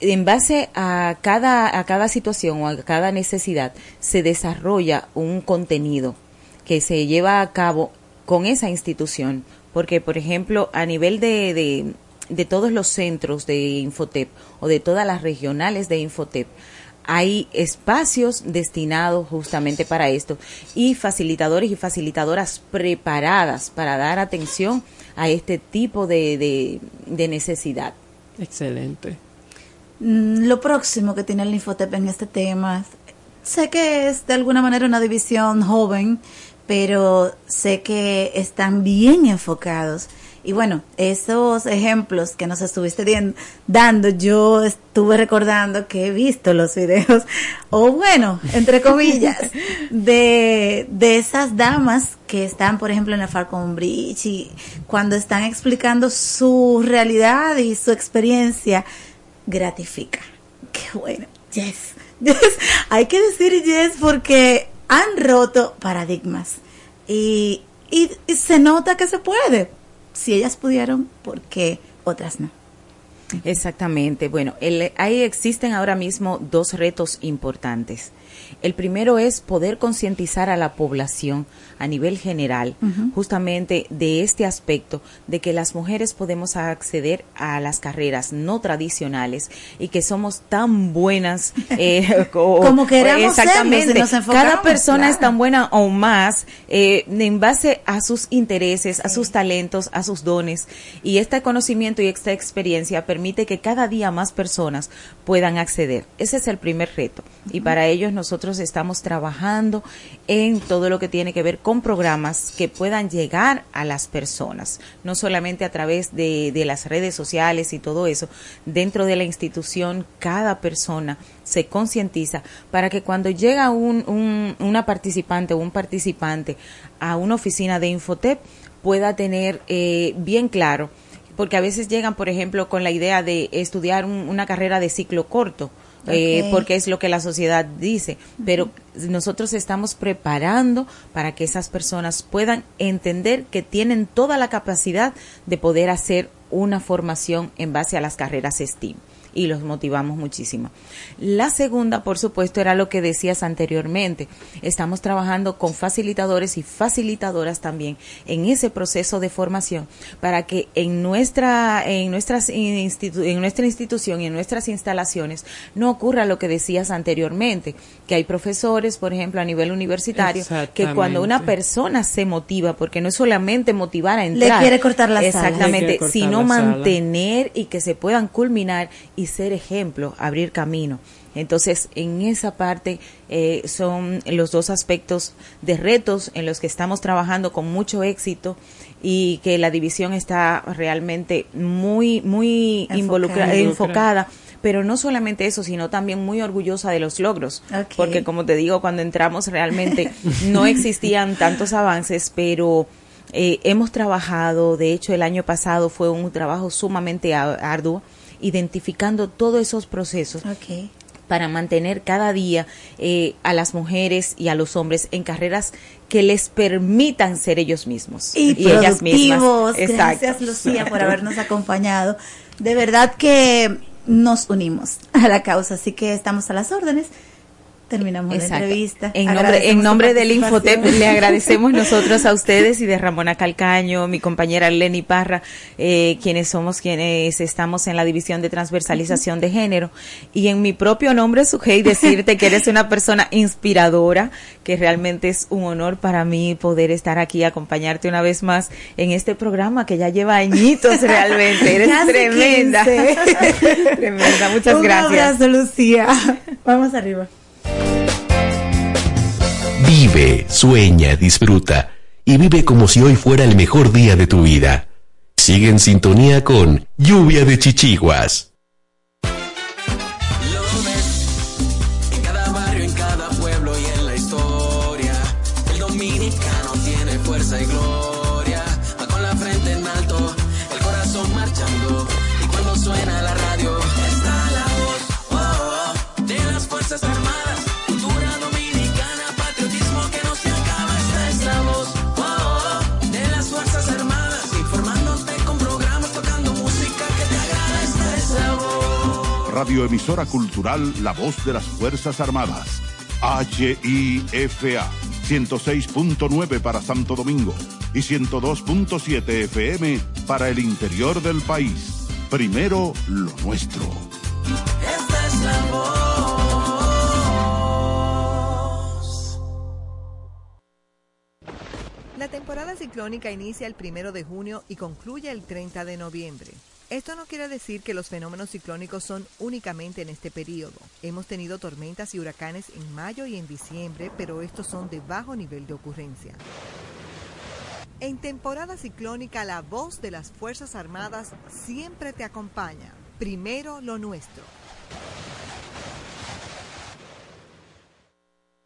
en base a cada, a cada situación o a cada necesidad se desarrolla un contenido que se lleva a cabo con esa institución. Porque, por ejemplo, a nivel de, de, de todos los centros de Infotep o de todas las regionales de Infotep, hay espacios destinados justamente para esto y facilitadores y facilitadoras preparadas para dar atención a este tipo de, de, de necesidad. Excelente. Mm, Lo próximo que tiene el Infotep en este tema, sé que es de alguna manera una división joven, pero sé que están bien enfocados. Y bueno, esos ejemplos que nos estuviste dando, yo estuve recordando que he visto los videos, o bueno, entre comillas, de, de esas damas que están, por ejemplo, en la Falcon Bridge y cuando están explicando su realidad y su experiencia, gratifica. Qué bueno. Yes. Yes. Hay que decir yes porque han roto paradigmas. Y, y, y se nota que se puede. Si ellas pudieron, ¿por qué otras no? Exactamente. Bueno, el- ahí existen ahora mismo dos retos importantes. El primero es poder concientizar a la población a nivel general justamente de este aspecto de que las mujeres podemos acceder a las carreras no tradicionales y que somos tan buenas eh, co- Como queramos exactamente si nos enfocamos, cada persona claro. es tan buena o más eh, en base a sus intereses a sus talentos a sus dones y este conocimiento y esta experiencia permite que cada día más personas puedan acceder. Ese es el primer reto. Y para ellos nosotros estamos trabajando en todo lo que tiene que ver con programas que puedan llegar a las personas, no solamente a través de, de las redes sociales y todo eso. Dentro de la institución, cada persona se concientiza para que cuando llega un, un- una participante o un participante a una oficina de Infotep pueda tener eh, bien claro, porque a veces llegan, por ejemplo, con la idea de estudiar un- una carrera de ciclo corto. Eh, porque es lo que la sociedad dice, pero nosotros estamos preparando para que esas personas puedan entender que tienen toda la capacidad de poder hacer una formación en base a las carreras STEAM y los motivamos muchísimo. La segunda, por supuesto, era lo que decías anteriormente. Estamos trabajando con facilitadores y facilitadoras también en ese proceso de formación para que en nuestra en nuestras institu- en nuestra institución y en nuestras instalaciones no ocurra lo que decías anteriormente, que hay profesores, por ejemplo, a nivel universitario, que cuando una persona se motiva, porque no es solamente motivar a entrar, quiere cortar la sala. exactamente, Le sino la sala. mantener y que se puedan culminar y ser ejemplo, abrir camino. Entonces, en esa parte eh, son los dos aspectos de retos en los que estamos trabajando con mucho éxito y que la división está realmente muy, muy involucra- Enfocada. Pero no solamente eso, sino también muy orgullosa de los logros. Porque como te digo, cuando entramos realmente no existían tantos avances, pero eh, hemos trabajado, de hecho el año pasado fue un trabajo sumamente arduo, identificando todos esos procesos para mantener cada día eh, a las mujeres y a los hombres en carreras que les permitan ser ellos mismos y, ellas mismas. Exacto. Gracias, Lucía, por habernos acompañado. De verdad que nos unimos a la causa, así que estamos a las órdenes. Terminamos la entrevista. En nombre, en nombre del. Infotep le agradecemos nosotros a ustedes y de Ramona Calcaño, mi compañera Lenny Parra, eh, quienes somos quienes estamos en la división de transversalización de género. Y en mi propio nombre, Sujei, decirte que eres una persona inspiradora, que realmente es un honor para mí poder estar aquí, acompañarte una vez más en este programa que ya lleva añitos realmente. Eres tremenda. 15. tremenda, muchas Un gracias. abrazo, Lucía. Vamos arriba. Vive, sueña, disfruta y vive como si hoy fuera el mejor día de tu vida. Sigue en sintonía con Lluvia de Chichiguas. Radioemisora Cultural La Voz de las Fuerzas Armadas. HIFA 106.9 para Santo Domingo y 102.7 FM para el interior del país. Primero lo nuestro. Esta es la voz. La temporada ciclónica inicia el primero de junio y concluye el 30 de noviembre. Esto no quiere decir que los fenómenos ciclónicos son únicamente en este periodo. Hemos tenido tormentas y huracanes en mayo y en diciembre, pero estos son de bajo nivel de ocurrencia. En temporada ciclónica, la voz de las Fuerzas Armadas siempre te acompaña. Primero lo nuestro.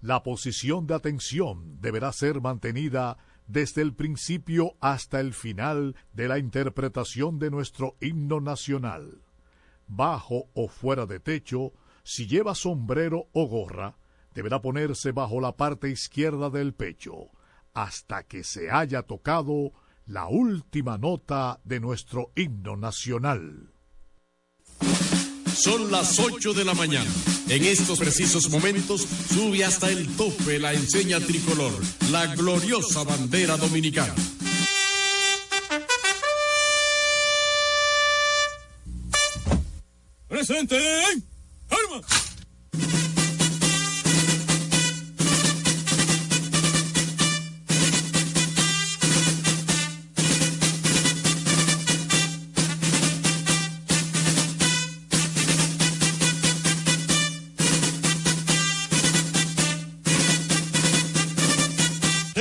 La posición de atención deberá ser mantenida desde el principio hasta el final de la interpretación de nuestro himno nacional. Bajo o fuera de techo, si lleva sombrero o gorra, deberá ponerse bajo la parte izquierda del pecho, hasta que se haya tocado la última nota de nuestro himno nacional. Son las 8 de la mañana. En estos precisos momentos sube hasta el tope la enseña tricolor, la gloriosa bandera dominicana. Presente, armas.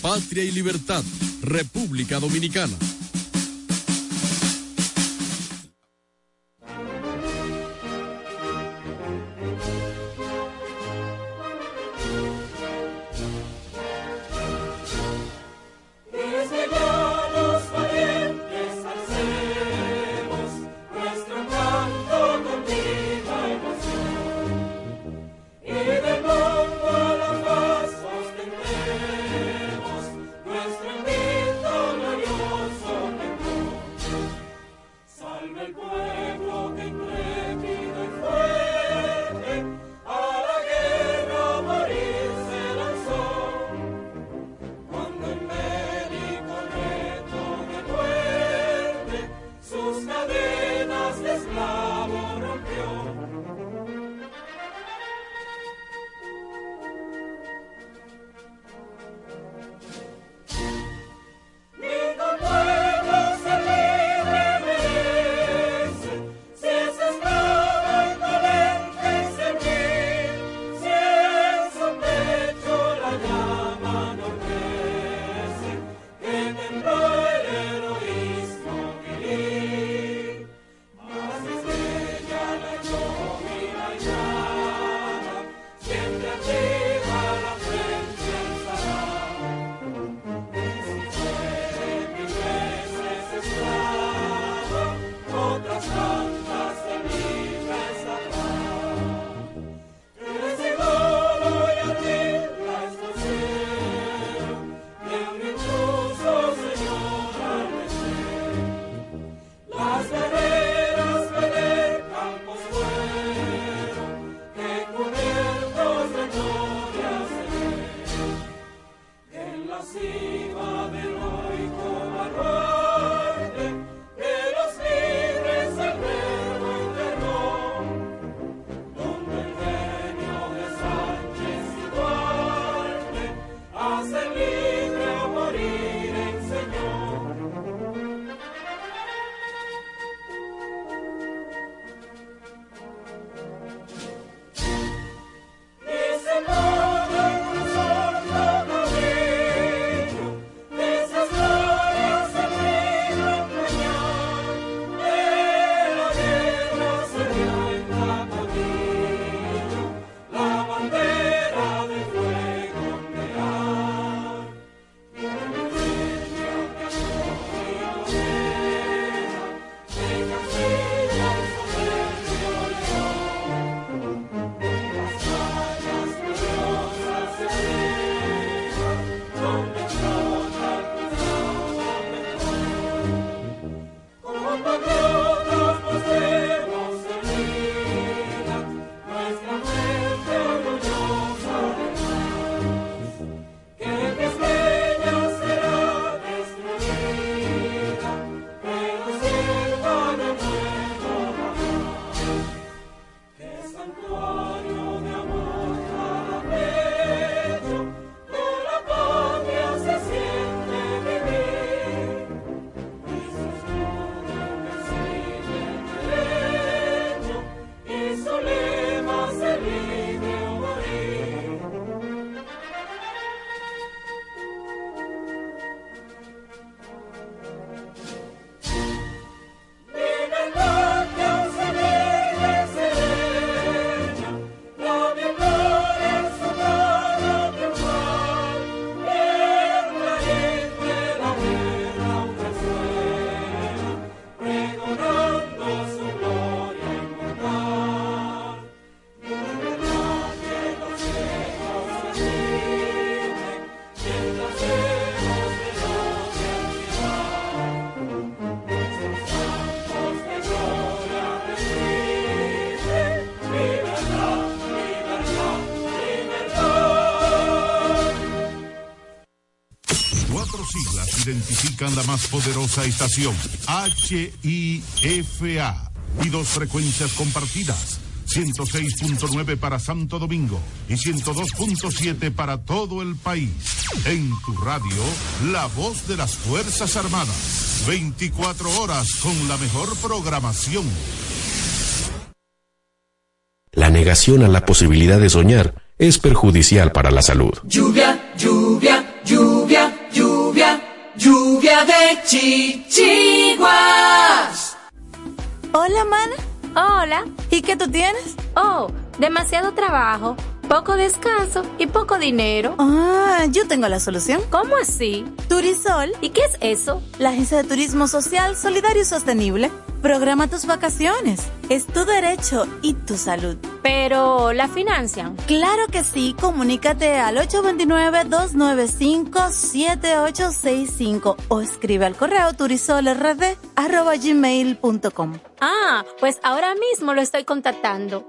patria y libertad, República Dominicana. Ven. La más poderosa estación, HIFA, y dos frecuencias compartidas. 106.9 para Santo Domingo y 102.7 para todo el país. En tu radio, la voz de las Fuerzas Armadas. 24 horas con la mejor programación. La negación a la posibilidad de soñar es perjudicial para la salud. Chichiguas. Hola, mana. Hola. ¿Y qué tú tienes? Oh, demasiado trabajo, poco descanso y poco dinero. Ah, yo tengo la solución. ¿Cómo así? Turisol. ¿Y qué es eso? La agencia de turismo social, solidario y sostenible. Programa tus vacaciones. Es tu derecho y tu salud. Pero, ¿la financian? Claro que sí. Comunícate al 829-295-7865 o escribe al correo turisolrd.gmail.com. Ah, pues ahora mismo lo estoy contactando.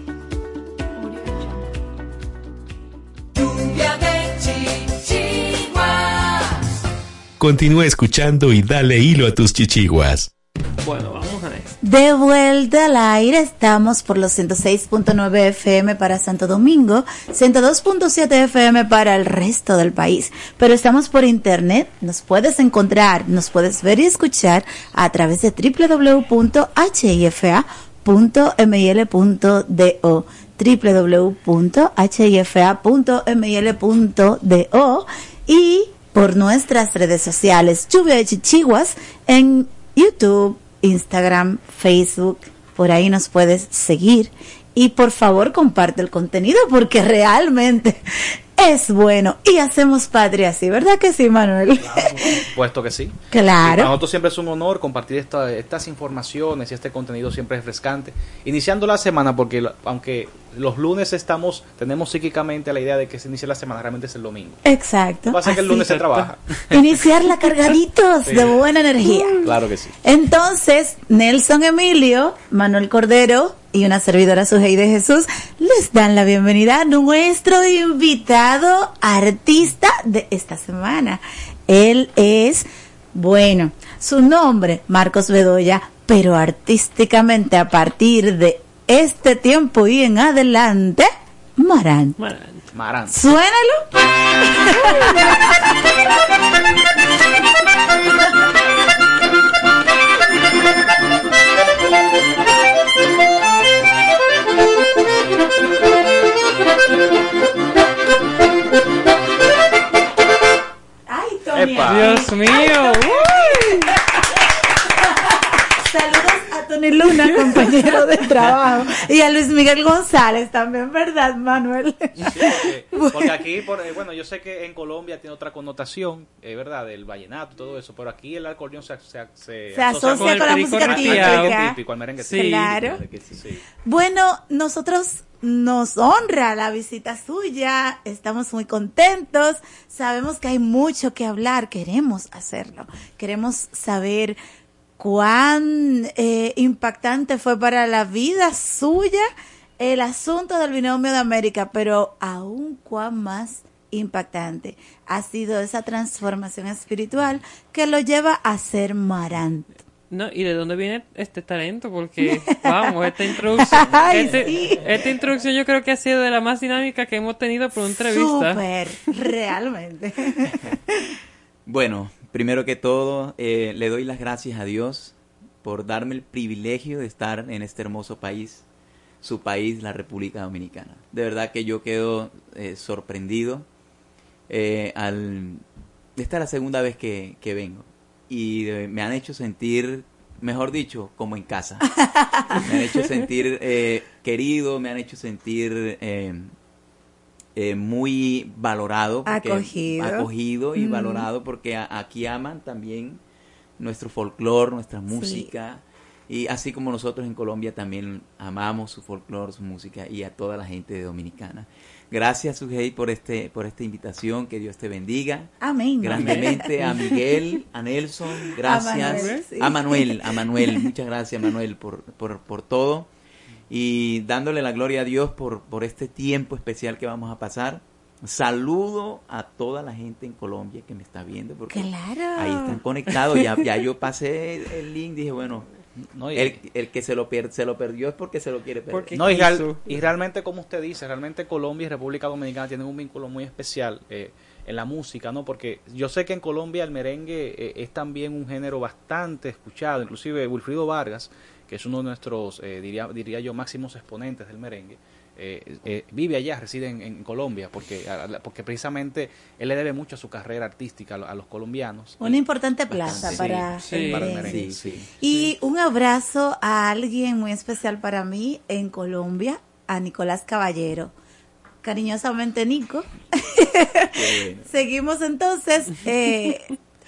Lluvia de chichiguas. Continúa escuchando y dale hilo a tus chichiguas. Bueno, vamos a esto. De vuelta al aire, estamos por los 106.9 FM para Santo Domingo, 102.7 FM para el resto del país, pero estamos por internet, nos puedes encontrar, nos puedes ver y escuchar a través de www.hifa.mil.do www.hifa.mil.do y por nuestras redes sociales, Lluvia de Chichiguas en YouTube, Instagram, Facebook, por ahí nos puedes seguir y por favor comparte el contenido porque realmente es bueno y hacemos patria así, ¿verdad que sí, Manuel? Puesto que sí. Claro. Y para nosotros siempre es un honor compartir esta- estas informaciones y este contenido siempre refrescante. Iniciando la semana, porque aunque los lunes estamos, tenemos psíquicamente la idea de que se inicia la semana, realmente es el domingo. Exacto. Lo que pasa es que el lunes se trabaja. Iniciarla cargaditos Sí. de buena energía. Claro que sí. Entonces, Nelson Emilio, Manuel Cordero y una servidora Sujei de Jesús les dan la bienvenida a nuestro invitado artista de esta semana. Él es, bueno, su nombre, Marcos Bedoya, pero artísticamente a partir de este tiempo y en adelante, Marán. Marán. Suénalo. Ay, Tony. Dios mío. Tony Luna, compañero de trabajo, y a Luis Miguel González también, ¿verdad, Manuel? Porque, porque aquí, por- eh, bueno, yo sé que en Colombia tiene otra connotación, es verdad, del vallenato y todo eso, pero aquí el acordeón se, se, se, Se asocia con, con la música típica. merengue típico, al merengue Sí. típico. Claro. Bueno, nosotros nos honra la visita suya, estamos muy contentos, sabemos que hay mucho que hablar, queremos hacerlo, queremos saber cuán eh, impactante fue para la vida suya el asunto del binomio de América, pero aún cuán más impactante ha sido esa transformación espiritual que lo lleva a ser marante. No, ¿y de dónde viene este talento? Porque, vamos, esta introducción, Ay, este- sí. esta introducción yo creo que ha sido de la más dinámica que hemos tenido por una entrevista. Súper, realmente. Bueno, primero que todo, eh, le doy las gracias a Dios por darme el privilegio de estar en este hermoso país, su país, la República Dominicana. De verdad que yo quedo eh, sorprendido eh, al... Esta es la segunda vez que, que vengo y eh, me han hecho sentir, mejor dicho, como en casa. me han hecho sentir eh, querido, me han hecho sentir... eh, muy valorado, Acogido. acogido y Mm. valorado porque a- aquí aman también nuestro folclore, nuestra música y así como nosotros en Colombia también amamos su folclore, su música y a toda la gente de Dominicana. Gracias Sujei por este por esta invitación, que Dios te bendiga. Amén. Grandemente a Miguel, a Nelson, gracias. Manuel, sí. A Manuel, a Manuel, muchas gracias Manuel por, por, por todo y dándole la gloria a Dios por, por este tiempo especial que vamos a pasar. Saludo a toda la gente en Colombia que me está viendo porque Claro. ahí están conectados. Ya, ya yo pasé el, link, dije, bueno, No, y- el, el que se lo, pier- se lo perdió es porque se lo quiere perder. No, y, real- y realmente, como usted dice, realmente Colombia y República Dominicana tienen un vínculo muy especial eh, en la música, ¿no? Porque yo sé que en Colombia el merengue eh, es también un género bastante escuchado, inclusive Wilfrido Vargas, que es uno de nuestros, eh, diría, diría yo, máximos exponentes del merengue, eh, eh, vive allá, reside en, en Colombia, porque, a- porque precisamente él le debe mucho a su carrera artística a, lo- a los colombianos. Una importante plaza Sí, para, sí, el para el merengue. merengue, sí. Y un abrazo a alguien muy especial para mí en Colombia, a Nicolás Caballero. Cariñosamente Nico. Seguimos entonces eh,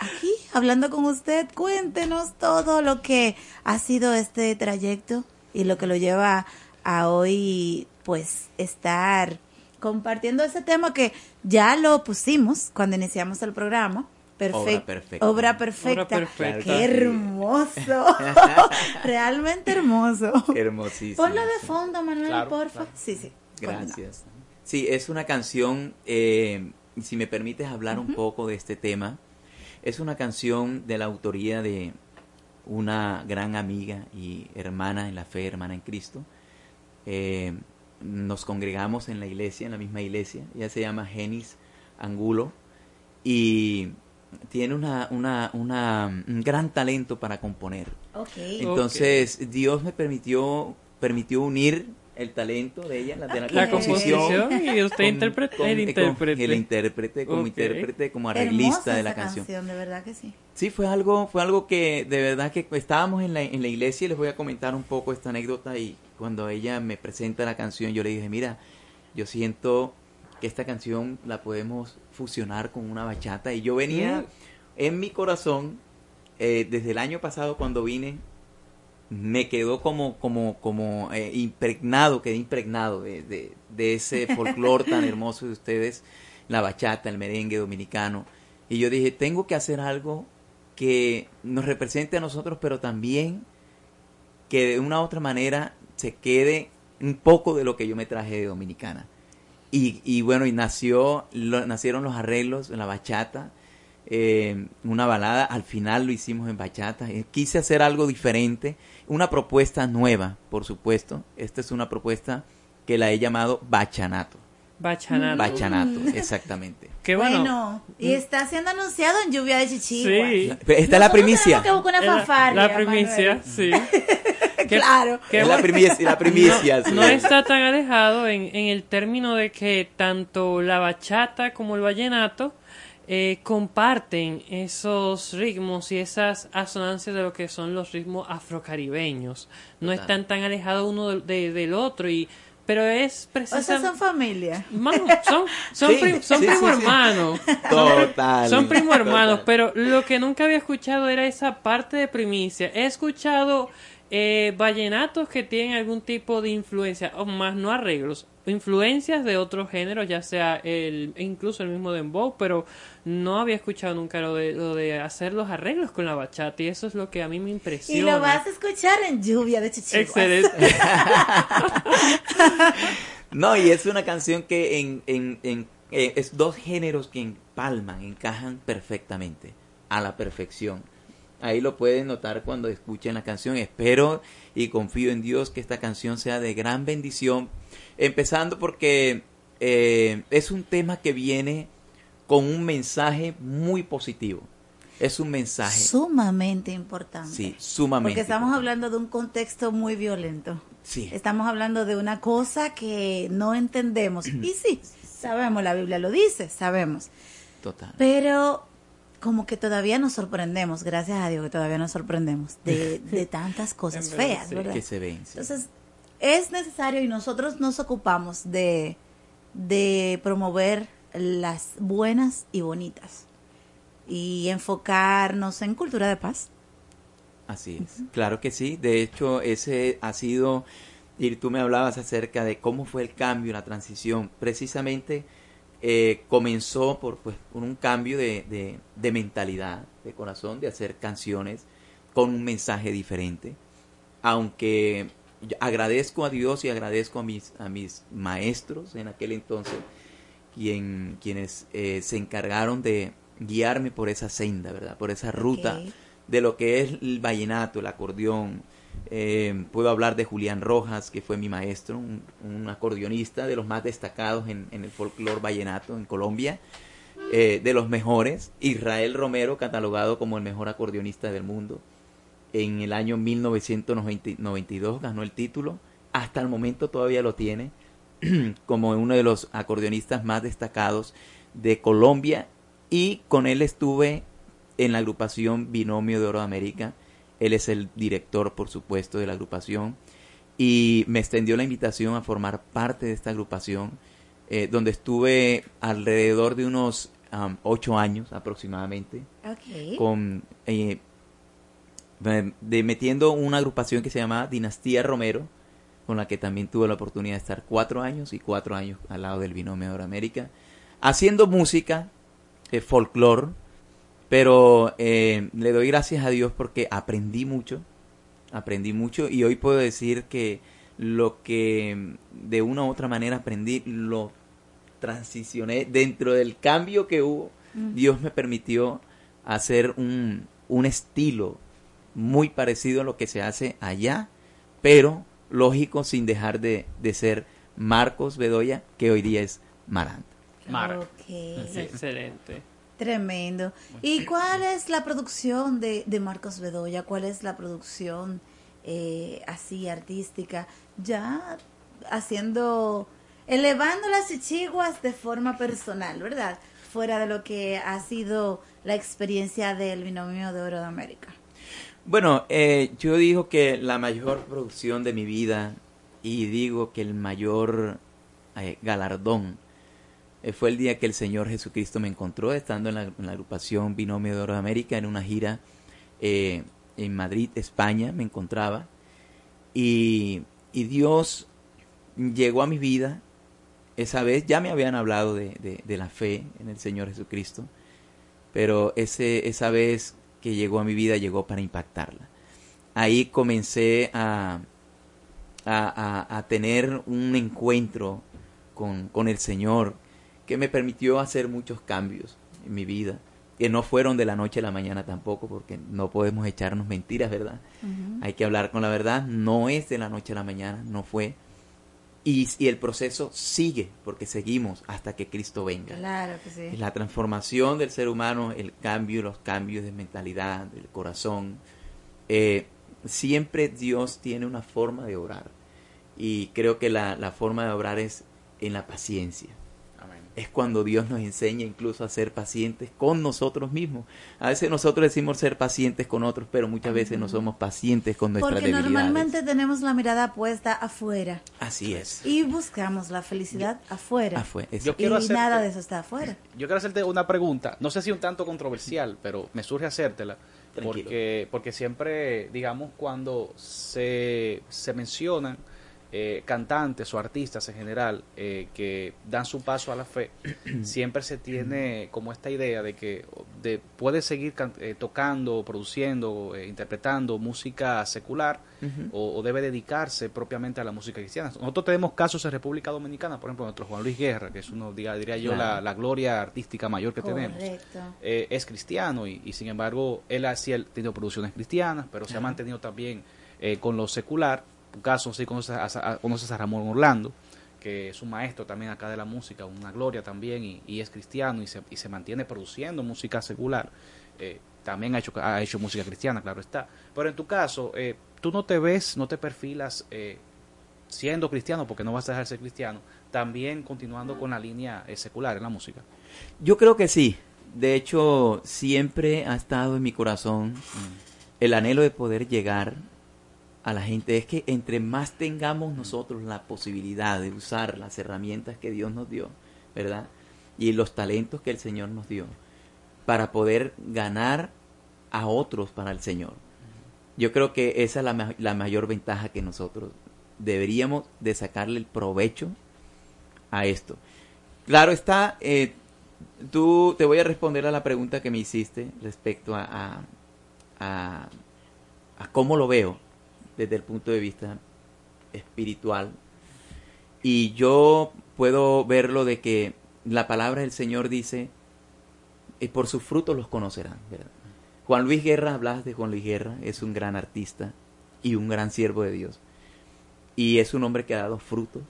aquí hablando con usted. Cuéntenos todo lo que ha sido este trayecto y lo que lo lleva a hoy pues estar compartiendo ese tema que ya lo pusimos cuando iniciamos el programa. Perfecto. Obra perfecta. Obra perfecta. Obra perfecta. Qué hermoso. Realmente hermoso. Hermosísimo. Ponlo de fondo, Manuel, Claro, porfa. claro. Sí, sí. Gracias. Sí, es una canción, eh, si me permites hablar un poco de este tema, es una canción de la autoría de una gran amiga y hermana en la fe, hermana en Cristo. Eh, nos congregamos en la iglesia, en la misma iglesia. Ella se llama Genis Angulo y tiene una, una, una, un gran talento para componer. Ok. Entonces, Dios me permitió, permitió unir el talento de ella, la de la, La composición y usted interpreta- el intérprete. el intérprete, como intérprete, como arreglista Hermosa de la esa canción. de verdad que sí. Sí, fue algo, fue algo que de verdad que estábamos en la, en la iglesia y les voy a comentar un poco esta anécdota y cuando ella me presenta la canción yo le dije, mira, yo siento que esta canción la podemos fusionar con una bachata y yo venía Mm. en mi corazón eh, desde el año pasado cuando vine me quedó como como como eh, impregnado quedé impregnado de, de, de ese folclore tan hermoso de ustedes la bachata el merengue dominicano. Y yo dije tengo que hacer algo que nos represente a nosotros pero también que de una u otra manera se quede un poco de lo que yo me traje de dominicana. Y, y bueno y nació lo- nacieron los arreglos en la bachata eh, una balada, al final lo hicimos en bachata. Eh, Quise hacer algo diferente, una propuesta nueva, por supuesto. Esta es una propuesta que la he llamado bachanato. Bachanato. Bachanato, exactamente. Qué bueno. bueno. y está siendo anunciado en Lluvia de Chichigua. Sí. Esta es la primicia. Tenemos que buscar una La- fanfarria, La primicia, Manuel. sí. Claro. Qué Es la primicia, la primicia, No, sí. no está tan alejado en, en el término de que tanto la bachata como el vallenato eh, comparten esos ritmos y esas asonancias de lo que son los ritmos afrocaribeños. No Total. están tan alejados uno del- de- del otro y pero es O precisamente sea, son familia. son, son, Sí, prim- son sí, primo sí, sí. hermanos. Total. Son primo hermanos, Total. pero lo que nunca había escuchado era esa parte de primicia. He escuchado eh, vallenatos que tienen algún tipo de influencia, o más no arreglos, influencias de otros géneros, ya sea el, incluso el mismo dembow, pero no había escuchado nunca lo de, lo de hacer los arreglos con la bachata y eso es lo que a mí me impresiona. Y lo vas a escuchar en Lluvia de Chichigua. Excelente. No, y es una canción que en, en, en- eh, es dos géneros que empalman, encajan perfectamente, a la perfección. Ahí lo pueden notar cuando escuchen la canción. Espero y confío en Dios que esta canción sea de gran bendición. Empezando porque eh, es un tema que viene con un mensaje muy positivo. Es un mensaje, Sumamente importante. sí, sumamente. Porque estamos hablando de un contexto muy violento. Sí. Estamos hablando de una cosa que no entendemos. Y sí, sabemos, la Biblia lo dice, sabemos. Total. Pero como que todavía nos sorprendemos, gracias a Dios que todavía nos sorprendemos de, de tantas cosas verdad, feas, sí, ¿verdad? que se ven, sí. Entonces, es necesario y nosotros nos ocupamos de, de promover las buenas y bonitas y enfocarnos en cultura de paz. Así es, claro que sí. De hecho, ese ha sido, y tú me hablabas acerca de cómo fue el cambio, la transición. Precisamente eh, comenzó por, pues, por un cambio de, de, de mentalidad, de corazón, de hacer canciones con un mensaje diferente. Aunque agradezco a Dios y agradezco a mis, a mis maestros en aquel entonces, quien, quienes eh, se encargaron de guiarme por esa senda, ¿verdad? Por esa ruta de lo que es el vallenato, el acordeón. Eh, puedo hablar de Julián Rojas, que fue mi maestro, un, acordeonista de los más destacados en, en el folclore vallenato en Colombia, eh, de los mejores. Israel Romero, catalogado como el mejor acordeonista del mundo. En el año 1992 ganó el título. Hasta el momento todavía lo tiene como uno de los acordeonistas más destacados de Colombia. Y con él estuve en la agrupación Binomio de Oro de América. Él es el director, por supuesto, de la agrupación. Y me extendió la invitación a formar parte de esta agrupación, eh, donde estuve alrededor de unos am, ocho años aproximadamente, Ok. con eh, de, metiendo una agrupación que se llama Dinastía Romero, con la que también tuve la oportunidad de estar cuatro años y cuatro años al lado del Binomio de América, haciendo música, eh, folclore, pero eh, le doy gracias a Dios porque aprendí mucho, aprendí mucho y hoy puedo decir que lo que mm, de una u otra manera aprendí lo transicioné dentro del cambio que hubo. Mm. Dios me permitió hacer un, un estilo muy parecido a lo que se hace allá, pero lógico sin dejar de, de ser Marcos Bedoya, que hoy día es Maranta. Ok. Excelente. Tremendo. ¿Y cuál es la producción de, de Marcos Bedoya? ¿Cuál es la producción eh, así artística? Ya haciendo, elevando las chichiguas de forma personal, ¿verdad? Fuera de lo que ha sido la experiencia del binomio de oro de América. Bueno, eh, yo digo que la mayor producción de mi vida y digo que el mayor eh, galardón fue el día que el Señor Jesucristo me encontró estando en la, agrupación Binomio de Oro de América en una gira eh, en Madrid, España, me encontraba y, Dios llegó a mi vida esa vez, ya me habían hablado de la fe en el Señor Jesucristo, pero ese, esa vez que llegó a mi vida llegó para impactarla. Ahí comencé a, a, a- a tener un encuentro con, con el Señor que me permitió hacer muchos cambios en mi vida, que no fueron de la noche a la mañana tampoco, porque no podemos echarnos mentiras, ¿verdad? Hay que hablar con la verdad, no es de la noche a la mañana, no fue. Y, y el proceso sigue, porque seguimos hasta que Cristo venga. Claro que sí. La transformación del ser humano, el cambio, los cambios de mentalidad, del corazón. eh, siempre Dios tiene una forma de obrar. Y creo que la, la forma de obrar es en la paciencia. Es cuando Dios nos enseña incluso a ser pacientes con nosotros mismos. A veces nosotros decimos ser pacientes con otros, pero muchas veces no somos pacientes con nuestras Porque debilidades. normalmente tenemos la mirada puesta afuera Así es. y buscamos la felicidad afuera. Afuera, Yo y quiero hacerte- nada de eso está afuera. Yo quiero hacerte una pregunta, no sé si un tanto controversial, pero me surge hacértela. Tranquilo. Porque, porque siempre, digamos, cuando se, se mencionan eh, cantantes o artistas en general eh, que dan su paso a la fe, siempre se tiene como esta idea de que de, puede seguir can- eh, tocando, produciendo, eh, interpretando música secular o, o debe dedicarse propiamente a la música cristiana. Nosotros tenemos casos en República Dominicana, por ejemplo, nuestro Juan Luis Guerra, que es uno, diga- diría yo, Claro. la, la gloria artística mayor que tenemos. Correcto. Eh, es cristiano y, y sin embargo él hacía él tenido producciones cristianas, pero se ha mantenido también eh, con lo secular. Un caso, sí, conoces a, a- conoces a Ramón Orlando, que es un maestro también acá de la música, una gloria también, y, y es cristiano y se, y se mantiene produciendo música secular. Eh, también ha hecho, ha hecho música cristiana, claro está. Pero en tu caso, eh, tú no te ves, no te perfilas eh, siendo cristiano, porque no vas a dejar de ser cristiano, también continuando con la línea eh, secular en la música. Yo creo que sí. De hecho, siempre ha estado en mi corazón el anhelo de poder llegar a la gente. Es que entre más tengamos nosotros la posibilidad de usar las herramientas que Dios nos dio, ¿verdad? Y los talentos que el Señor nos dio, para poder ganar a otros para el Señor. Yo creo que esa es la, ma- la mayor ventaja que nosotros deberíamos de sacarle el provecho a esto. Claro está, eh, tú te voy a responder a la pregunta que me hiciste respecto a- a cómo lo veo desde el punto de vista espiritual. Y yo puedo verlo de que la palabra del Señor dice, "Y por sus frutos los conocerán. Juan Luis Guerra, hablas de Juan Luis Guerra, es un gran artista y un gran siervo de Dios. Y es un hombre que ha dado frutos.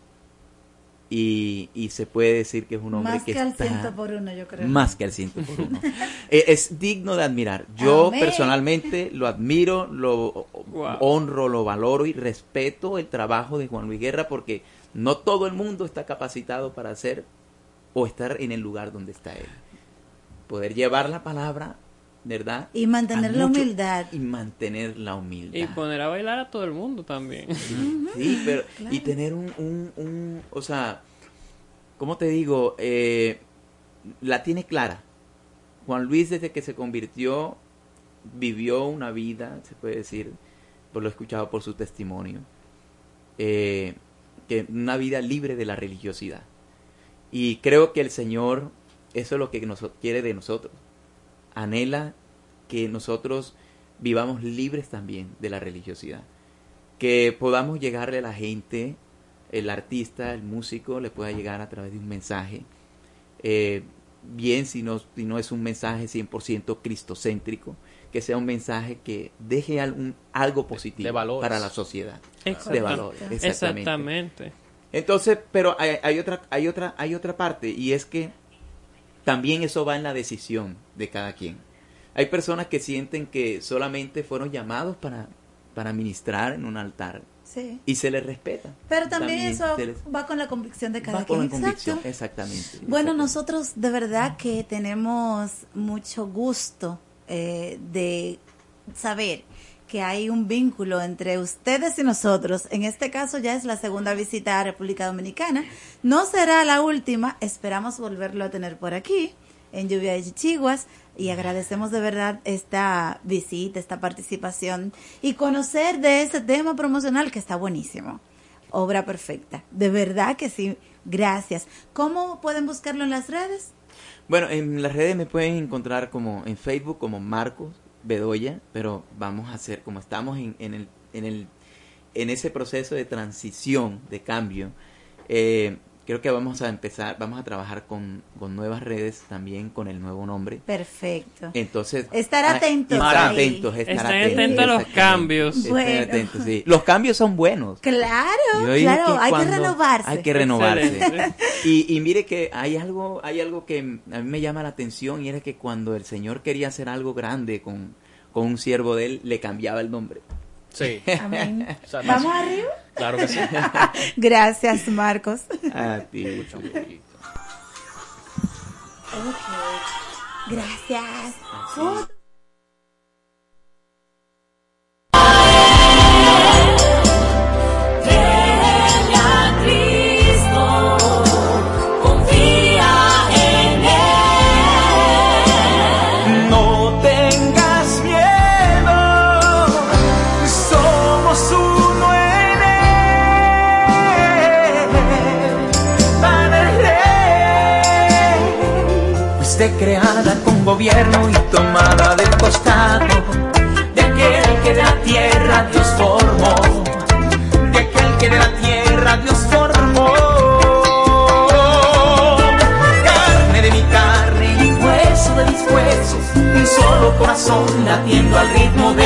Y, y se puede decir que es un hombre Más que, que al está- ciento por uno, yo creo. Más que al ciento por uno. Eh, es digno de admirar. Yo Amén. personalmente lo admiro, lo honro, lo valoro y respeto el trabajo de Juan Luis Guerra porque no todo el mundo está capacitado para hacer o estar en el lugar donde está él. Poder llevar la palabra, ¿verdad? Y mantener la humildad. Y mantener la humildad. Y poner a bailar a todo el mundo también. Sí, pero Claro. y tener un, un, un, o sea, ¿cómo te digo? Eh, la tiene clara. Juan Luis desde que se convirtió vivió una vida, se puede decir, por lo escuchado por su testimonio, eh, que una vida libre de la religiosidad. Y creo que el Señor, eso es lo que nos quiere de nosotros. Anhela que nosotros vivamos libres también de la religiosidad. Que podamos llegarle a la gente, el artista, el músico, le pueda llegar a través de un mensaje. eh, bien si no, si no es un mensaje 100% cristocéntrico, que sea un mensaje que deje algún, algo positivo de para la sociedad. Exacto. De valores, exactamente. Exactamente. Entonces, pero hay, hay otra, hay otra, hay otra parte y es que también eso va en la decisión de cada quien. Hay personas que sienten que solamente fueron llamados para, para ministrar en un altar Sí. y se les respeta. Pero también, eso les- va con la convicción de cada va con quien. la convicción, Exacto. exactamente. Bueno, nosotros de verdad que tenemos mucho gusto eh, de saber que hay un vínculo entre ustedes y nosotros. En este caso ya es la segunda visita a República Dominicana. No será la última, esperamos volverlo a tener por aquí, en Lluvia de Chichiguas, y agradecemos de verdad esta visita, esta participación y conocer de ese tema promocional que está buenísimo. Obra perfecta. De verdad que sí. Gracias. ¿Cómo pueden buscarlo en las redes? Bueno, en las redes me pueden encontrar como en Facebook como Marcos Bedoya, pero vamos a hacer como estamos en, en el, en el en ese proceso de transición, de cambio. eh, creo que vamos a empezar, vamos a trabajar con, con nuevas redes también con el nuevo nombre. Perfecto. Entonces, Estar ah, atentos Estar ahí. atentos, estar Estén atentos, atentos a los cambios. Bueno. atentos, sí. Los cambios son buenos. Claro, claro, que hay que renovarse. Hay que renovarse. Y, y mire que hay algo, hay algo que a mí me llama la atención y era que cuando el Señor quería hacer algo grande con, con un siervo de él, le cambiaba el nombre. Sí. Amén. O sea, Vamos arriba. Claro que sí. Gracias, Marcos. A ti. Gracias. Foto. Gobierno y tomada del costado de aquel que de la tierra Dios formó de aquel que de la tierra Dios formó. Carne de mi carne y hueso de mis huesos, un solo corazón latiendo al ritmo de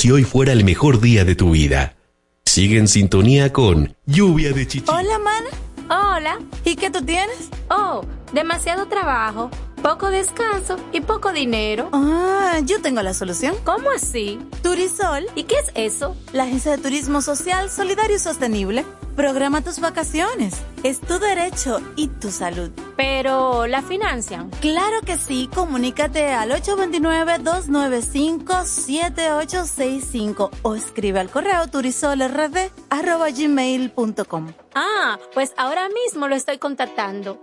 si hoy fuera el mejor día de tu vida. Sigue en sintonía con Lluvia de Chichi. Hola, mana. Hola. ¿Y qué tú tienes? Oh, demasiado trabajo, poco descanso y poco dinero. Ah, yo tengo la solución. ¿Cómo así? Turisol. ¿Y qué es eso? La Agencia de Turismo Social, Solidario y Sostenible. Programa tus vacaciones. Es tu derecho y tu salud. Pero, ¿la financian? Claro que sí. Comunícate al 829-295-7865 o escribe al correo turisolrd.gmail.com. Ah, pues ahora mismo lo estoy contactando.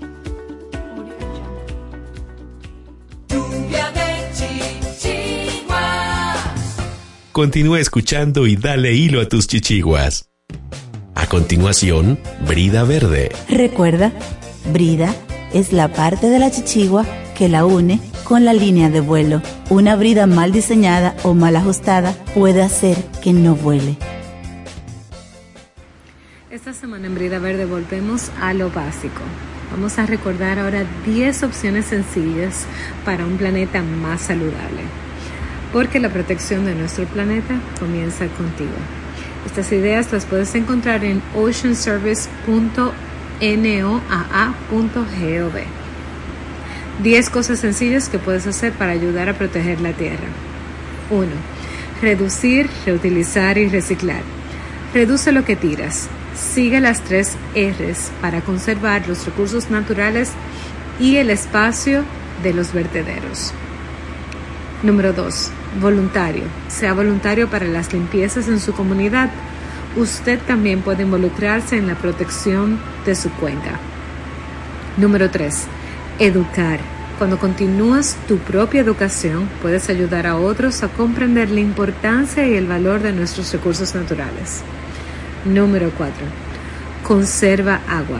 Continúa escuchando y dale hilo a tus chichiguas. A continuación, Brida Verde. Recuerda, brida es la parte de la chichigua que la une con la línea de vuelo. Una brida mal diseñada o mal ajustada puede hacer que no vuele. Esta semana en Brida Verde volvemos a lo básico. Vamos a recordar ahora 10 opciones sencillas para un planeta más saludable. Porque la protección de nuestro planeta comienza contigo. Estas ideas las puedes encontrar en oceanservice.noaa.gov. 10 cosas sencillas que puedes hacer para ayudar a proteger la Tierra. 1. Reducir, reutilizar y reciclar. Reduce lo que tiras. Sigue las tres R's para conservar los recursos naturales y el espacio de los vertederos. Número 2. Voluntario. Sea voluntario para las limpiezas en su comunidad. Usted también puede involucrarse en la protección de su cuenca. Número 3. Educar. Cuando continúas tu propia educación, puedes ayudar a otros a comprender la importancia y el valor de nuestros recursos naturales. Número 4. Conserva agua.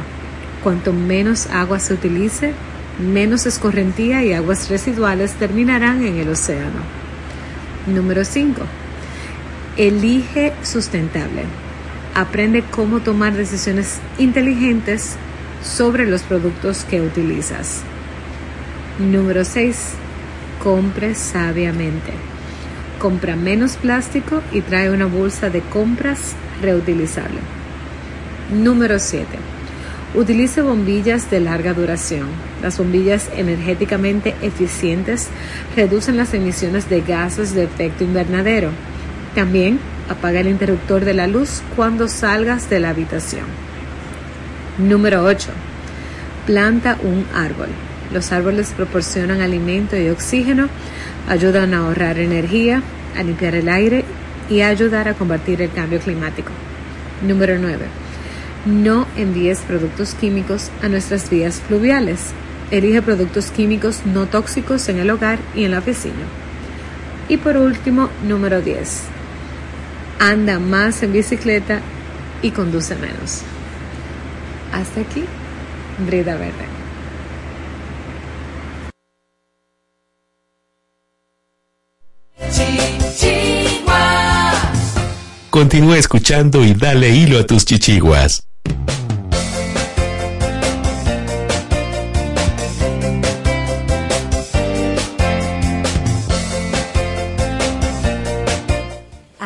Cuanto menos agua se utilice, menos escorrentía y aguas residuales terminarán en el océano. Número 5. Elige sustentable. Aprende cómo tomar decisiones inteligentes sobre los productos que utilizas. Número 6. Compre sabiamente. Compra menos plástico y trae una bolsa de compras reutilizable. Número 7. Utilice bombillas de larga duración. Las bombillas energéticamente eficientes reducen las emisiones de gases de efecto invernadero. También apaga el interruptor de la luz cuando salgas de la habitación. Número 8. Planta un árbol. Los árboles proporcionan alimento y oxígeno, ayudan a ahorrar energía, a limpiar el aire y a ayudar a combatir el cambio climático. Número 9. No envíes productos químicos a nuestras vías fluviales. Elige productos químicos no tóxicos en el hogar y en la oficina. Y por último, número 10. Anda más en bicicleta y conduce menos. Hasta aquí, Brida Verde. Continúa escuchando y dale hilo a tus chichiguas.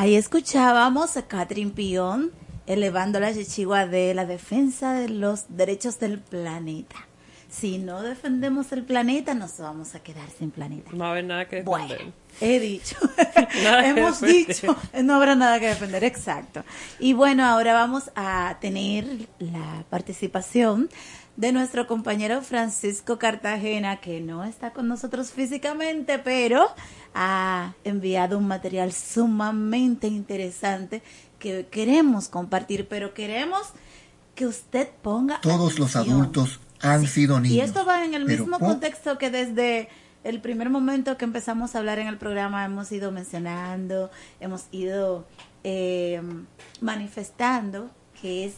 Ahí escuchábamos a Catherine Pion elevando la chichigua de la defensa de los derechos del planeta. Si no defendemos el planeta, nos vamos a quedar sin planeta. No va a haber nada que defender. Bueno, he dicho, hemos dicho, no habrá nada que defender, exacto. Y bueno, ahora vamos a tener la participación de nuestro compañero Francisco Cartagena, que no está con nosotros físicamente, pero ha enviado un material sumamente interesante que queremos compartir, pero queremos que usted ponga Todos los adultos han sido niños. Y esto va en el pero mismo contexto que desde el primer momento que empezamos a hablar en el programa hemos ido mencionando, hemos ido eh, manifestando que es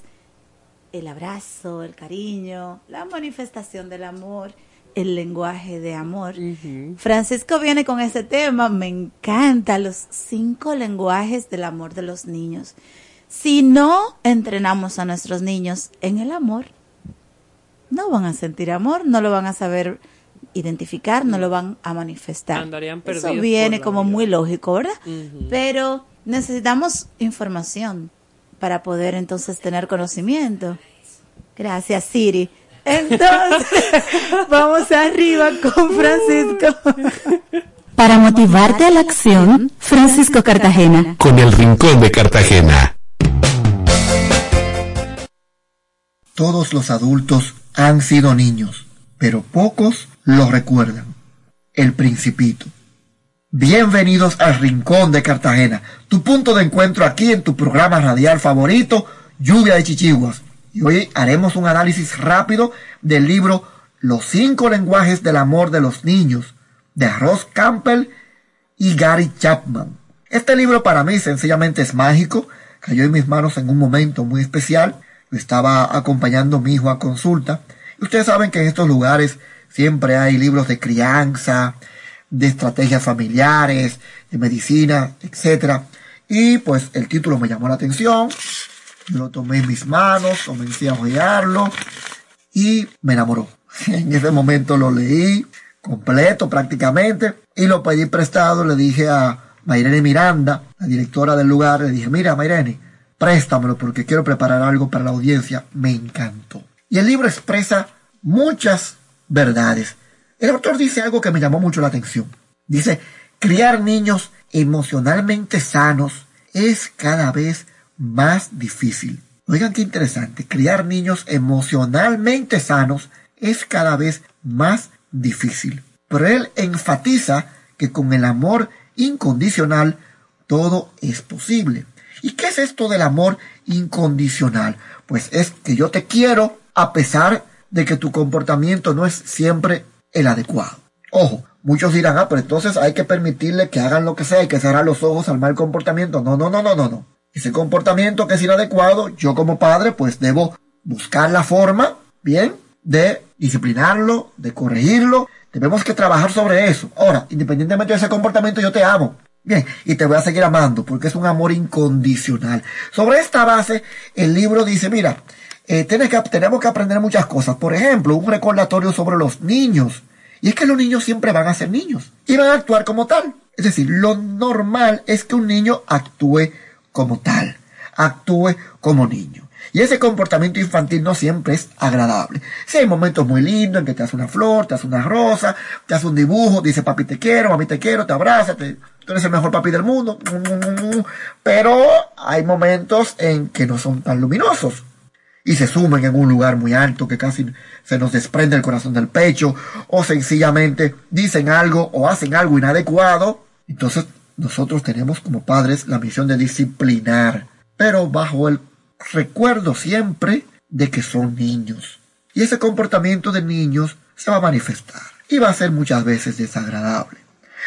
el abrazo, el cariño, la manifestación del amor, el lenguaje de amor. Francisco viene con ese tema, me encanta los cinco lenguajes del amor de los niños. Si no entrenamos a nuestros niños en el amor, no van a sentir amor, no lo van a saber identificar, no lo van a manifestar. Andarían Eso viene como muy lógico, ¿verdad? Pero necesitamos información para poder entonces tener conocimiento. Gracias, Siri. Entonces, vamos arriba con Francisco. Para motivarte a la acción, Francisco Cartagena. Con el Rincón de Cartagena. Todos los adultos han sido niños, pero pocos lo recuerdan. El Principito. Bienvenidos al Rincón de Cartagena, tu punto de encuentro aquí en tu programa radial favorito, Lluvia de Chichiguas. Y hoy haremos un análisis rápido del libro Los cinco lenguajes del amor de los niños, de Ross Campbell y Gary Chapman. Este libro para mí sencillamente es mágico, cayó en mis manos en un momento muy especial. Estaba acompañando a mi hijo a consulta. Y ustedes saben que en estos lugares siempre hay libros de crianza, de estrategias familiares, de medicina, etc. Y pues el título me llamó la atención. Yo lo tomé en mis manos, comencé a hojearlo y me enamoró. En ese momento lo leí completo prácticamente y lo pedí prestado. Le dije a Mayrene Miranda, la directora del lugar, le dije, mira Mayrene, préstamelo porque quiero preparar algo para la audiencia. Me encantó. Y el libro expresa muchas verdades. El autor dice algo que me llamó mucho la atención. Dice, criar niños emocionalmente sanos es cada vez más difícil. Oigan qué interesante, criar niños emocionalmente sanos es cada vez más difícil. Pero él enfatiza que con el amor incondicional todo es posible. ¿Y qué es esto del amor incondicional? Pues es que yo te quiero a pesar de que tu comportamiento no es siempre el adecuado. Ojo, muchos dirán, ah, pero entonces hay que permitirle que hagan lo que sea, hay que cerrar los ojos al mal comportamiento. No, no, no, no, no, no. Ese comportamiento que es inadecuado, yo como padre, pues debo buscar la forma, bien, de disciplinarlo, de corregirlo. Tenemos que trabajar sobre eso. Ahora, independientemente de ese comportamiento, yo te amo. Bien, y te voy a seguir amando porque es un amor incondicional. Sobre esta base, el libro dice, mira, eh, tienes que, tenemos que aprender muchas cosas. Por ejemplo, un recordatorio sobre los niños. Y es que los niños siempre van a ser niños y van a actuar como tal. Es decir, lo normal es que un niño actúe como tal, actúe como niño. Y ese comportamiento infantil no siempre es agradable. Si hay momentos muy lindos en que te hace una flor, te hace una rosa, te hace un dibujo, dice papi te quiero, mami te quiero, te abraza, te- tú eres el mejor papi del mundo. Pero hay momentos en que no son tan luminosos. y se sumen en un lugar muy alto que casi se nos desprende el corazón del pecho o sencillamente dicen algo o hacen algo inadecuado, entonces nosotros tenemos como padres la misión de disciplinar, pero bajo el recuerdo siempre de que son niños. Y ese comportamiento de niños se va a manifestar y va a ser muchas veces desagradable.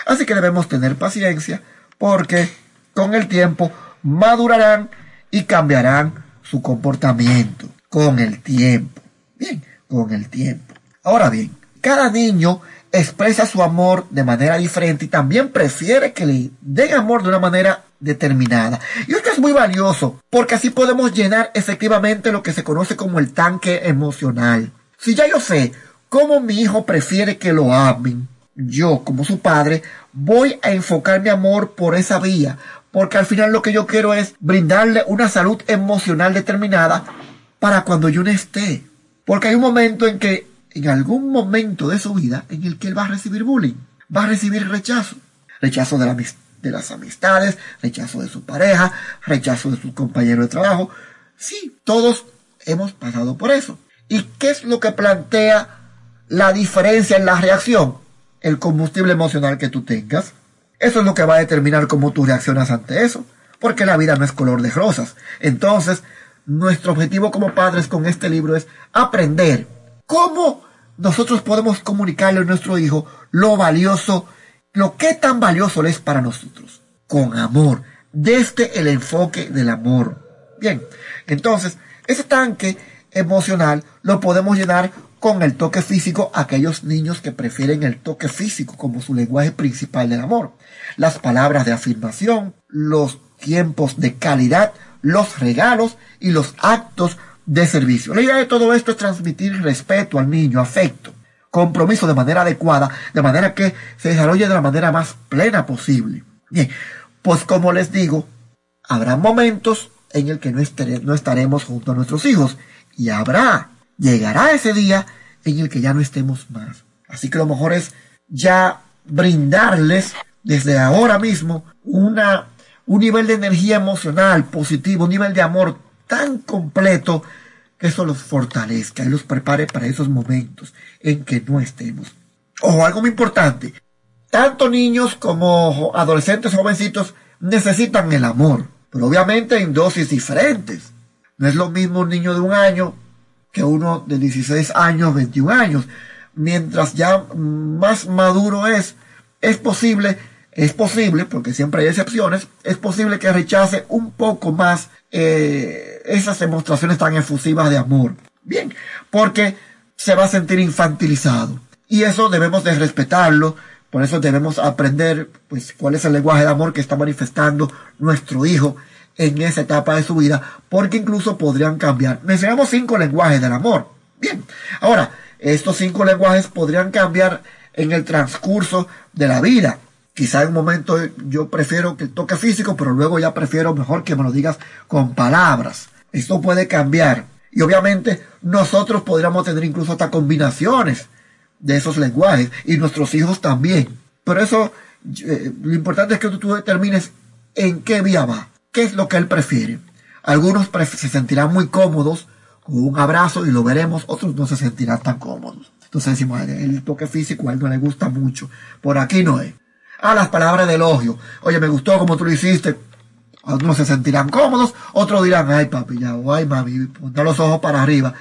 Así que debemos tener paciencia porque con el tiempo madurarán y cambiarán su comportamiento con el tiempo. Bien, con el tiempo. Ahora bien, cada niño expresa su amor de manera diferente y también prefiere que le den amor de una manera determinada. Y esto es muy valioso porque así podemos llenar efectivamente lo que se conoce como el tanque emocional. Si ya yo sé cómo mi hijo prefiere que lo amen, yo como su padre voy a enfocar mi amor por esa vía, porque al final lo que yo quiero es brindarle una salud emocional determinada para cuando yo no esté. Porque hay un momento en que, en algún momento de su vida, en el que él va a recibir bullying, va a recibir rechazo. Rechazo de, la, de las amistades, rechazo de su pareja, rechazo de su compañero de trabajo. Sí, todos hemos pasado por eso. ¿Y qué es lo que plantea la diferencia en la reacción? El combustible emocional que tú tengas. Eso es lo que va a determinar cómo tú reaccionas ante eso. Porque la vida no es color de rosas. Entonces, nuestro objetivo como padres con este libro es aprender cómo nosotros podemos comunicarle a nuestro hijo lo valioso, lo que tan valioso es para nosotros. Con amor. Desde el enfoque del amor. Bien, entonces, ese tanque emocional lo podemos llenar con el toque físico aquellos niños que prefieren el toque físico como su lenguaje principal del amor. Las palabras de afirmación, los tiempos de calidad, los regalos y los actos de servicio. La idea de todo esto es transmitir respeto al niño, afecto, compromiso de manera adecuada, de manera que se desarrolle de la manera más plena posible. Bien, pues como les digo, habrá momentos en el que no, no estaremos junto a nuestros hijos y habrá llegará ese día en el que ya no estemos más. Así que lo mejor es ya brindarles desde ahora mismo una, un nivel de energía emocional positivo, un nivel de amor tan completo que eso los fortalezca y los prepare para esos momentos en que no estemos. Ojo, algo muy importante. Tanto niños como adolescentes, jovencitos, necesitan el amor, pero obviamente en dosis diferentes. No es lo mismo un niño de un año que uno de 16 años, 21 años. Mientras ya más maduro es, es posible, es posible, porque siempre hay excepciones, es posible que rechace un poco más eh, esas demostraciones tan efusivas de amor. Bien, porque se va a sentir infantilizado. Y eso debemos de respetarlo, por eso debemos aprender pues cuál es el lenguaje de amor que está manifestando nuestro hijo en esa etapa de su vida, porque incluso podrían cambiar. Mencionamos cinco lenguajes del amor. Bien, ahora, estos cinco lenguajes podrían cambiar en el transcurso de la vida. Quizá en un momento yo prefiero que el toque físico, pero luego ya prefiero mejor que me lo digas con palabras. Esto puede cambiar. Y obviamente nosotros podríamos tener incluso hasta combinaciones de esos lenguajes y nuestros hijos también. Pero eso, eh, lo importante es que tú determines en qué vía va qué es lo que él prefiere. Algunos se sentirán muy cómodos con un abrazo y lo veremos, otros no se sentirán tan cómodos. Entonces decimos, el toque físico a él no le gusta mucho. Por aquí no es. Ah, las palabras de elogio. Oye, me gustó como tú lo hiciste. Algunos se sentirán cómodos, otros dirán, ay papi, ya, o ay mami, pon los ojos para arriba.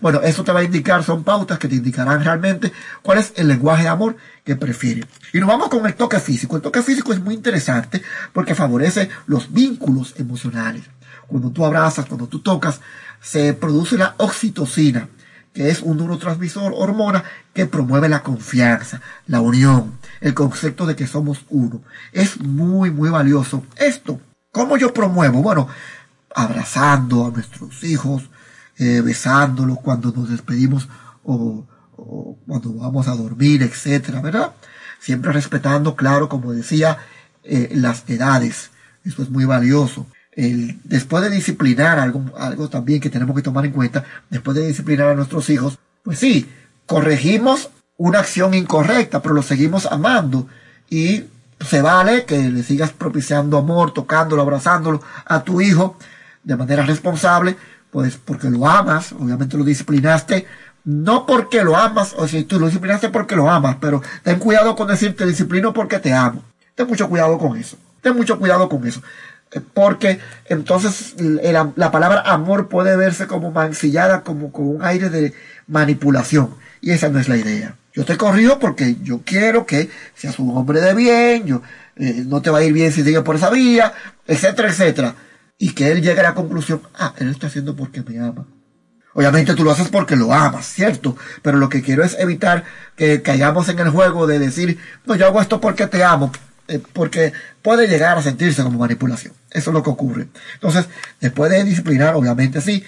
Bueno, eso te va a indicar, son pautas que te indicarán realmente cuál es el lenguaje de amor que prefiere. Y nos vamos con el toque físico. El toque físico es muy interesante porque favorece los vínculos emocionales. Cuando tú abrazas, cuando tú tocas, se produce la oxitocina, que es un neurotransmisor hormona que promueve la confianza, la unión, el concepto de que somos uno. Es muy, muy valioso. Esto, ¿cómo yo promuevo? Bueno, abrazando a nuestros hijos, eh, besándolos cuando nos despedimos o, cuando vamos a dormir, etcétera, ¿verdad? Siempre respetando, claro, como decía, eh, las edades. Eso es muy valioso. Después de disciplinar, algo, algo también que tenemos que tomar en cuenta, después de disciplinar a nuestros hijos, pues sí, corregimos una acción incorrecta, pero lo seguimos amando y se vale que le sigas propiciando amor, tocándolo, abrazándolo a tu hijo de manera responsable, pues porque lo amas, obviamente lo disciplinaste, no porque lo amas, o si tú lo disciplinaste porque lo amas, pero ten cuidado con decir te disciplino porque te amo. Ten mucho cuidado con eso. Ten mucho cuidado con eso. Eh, Porque entonces la, la palabra amor puede verse como mancillada, como con un aire de manipulación. Y esa no es la idea. Yo te corrijo porque yo quiero que seas un hombre de bien, yo, eh, no te va a ir bien si sigues por esa vía, etcétera, etcétera. Y que él llegue a la conclusión, ah, él lo está haciendo porque me ama. Obviamente tú lo haces porque lo amas, ¿cierto? Pero lo que quiero es evitar que caigamos en el juego de decir, no, yo hago esto porque te amo, eh, porque puede llegar a sentirse como manipulación. Eso es lo que ocurre. Entonces, después de disciplinar, obviamente sí,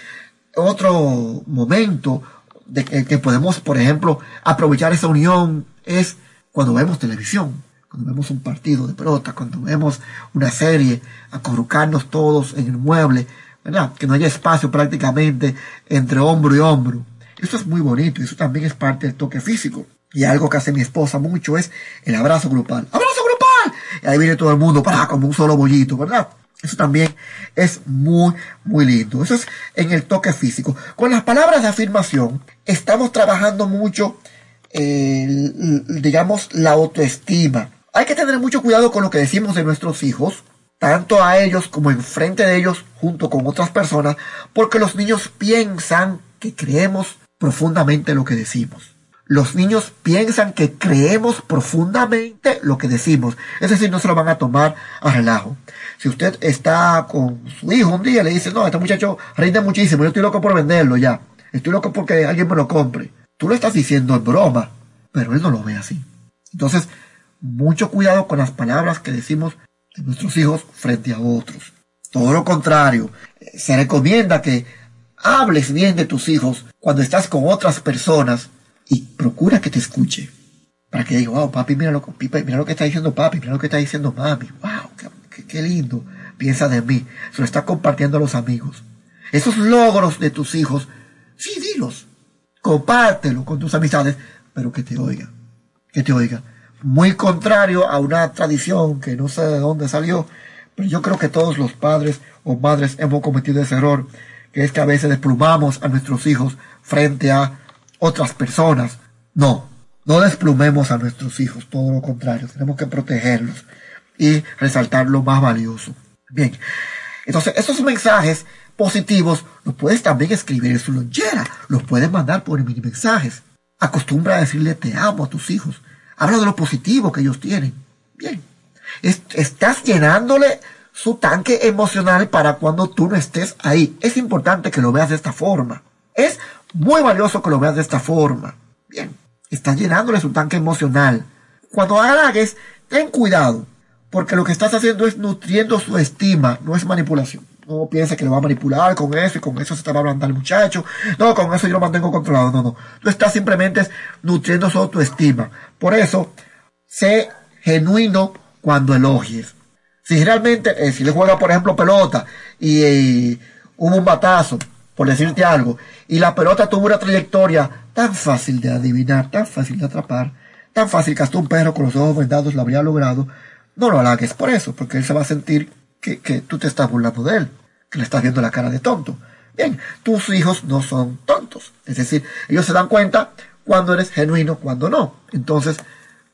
otro momento de que, podemos, por ejemplo, aprovechar esa unión es cuando vemos televisión, cuando vemos un partido de pelota, cuando vemos una serie, acurrucarnos todos en el mueble, ¿verdad? Que no haya espacio prácticamente entre hombro y hombro. Esto es muy bonito eso también es parte del toque físico. Y algo que hace mi esposa mucho es el abrazo grupal. ¡Abrazo grupal! Y ahí viene todo el mundo, para como un solo bollito, ¿verdad? Eso también es muy, muy lindo. Eso es en el toque físico. Con las palabras de afirmación, estamos trabajando mucho, eh, digamos, la autoestima. Hay que tener mucho cuidado con lo que decimos de nuestros hijos, tanto a ellos como enfrente de ellos, junto con otras personas, porque los niños piensan que creemos profundamente lo que decimos. Los niños piensan que creemos profundamente lo que decimos. Es decir, no se lo van a tomar a relajo. Si usted está con su hijo un día y le dice, no, este muchacho rinde muchísimo, yo estoy loco por venderlo ya. Estoy loco porque alguien me lo compre. Tú lo estás diciendo en broma, pero él no lo ve así. Entonces, mucho cuidado con las palabras que decimos de nuestros hijos frente a otros. Todo lo contrario, se recomienda que hables bien de tus hijos cuando estás con otras personas y procura que te escuche. Para que diga, wow, papi, mira lo, mira lo que está diciendo papi, mira lo que está diciendo mami. Wow, qué, qué, lindo. Piensa de mí. Se lo está compartiendo a los amigos. Esos logros de tus hijos, sí, dilos. Compártelo con tus amistades, pero que te oigan. Que te oigan. Muy contrario a una tradición que no sé de dónde salió, pero yo creo que todos los padres o madres hemos cometido ese error, que es que a veces desplumamos a nuestros hijos frente a otras personas. No, no desplumemos a nuestros hijos, todo lo contrario, tenemos que protegerlos y resaltar lo más valioso. Bien, entonces esos mensajes positivos los puedes también escribir en su lonchera, los puedes mandar por mini mensajes. Acostumbra a decirle te amo a tus hijos. Habla de lo positivo que ellos tienen. Bien, estás llenándole su tanque emocional para cuando tú no estés ahí. Es importante que lo veas de esta forma. Es muy valioso que lo veas de esta forma. Bien, estás llenándole su tanque emocional. Cuando halagues, ten cuidado, porque lo que estás haciendo es nutriendo su estima, no es manipulación. No piensa que le va a manipular con eso y con eso se te va a ablandar el muchacho. No, con eso yo lo mantengo controlado. No, no. Tú estás simplemente nutriendo su autoestima. Por eso, sé genuino cuando elogies. Si realmente, eh, si le juega, por ejemplo, pelota y, y hubo un batazo, por decirte algo, y la pelota tuvo una trayectoria tan fácil de adivinar, tan fácil de atrapar, tan fácil que hasta un perro con los ojos vendados lo habría logrado, no lo halagues por eso, porque él se va a sentir que, que tú te estás burlando de él, que le estás viendo la cara de tonto. Bien, tus hijos no son tontos, es decir, ellos se dan cuenta cuando eres genuino, cuando no. Entonces,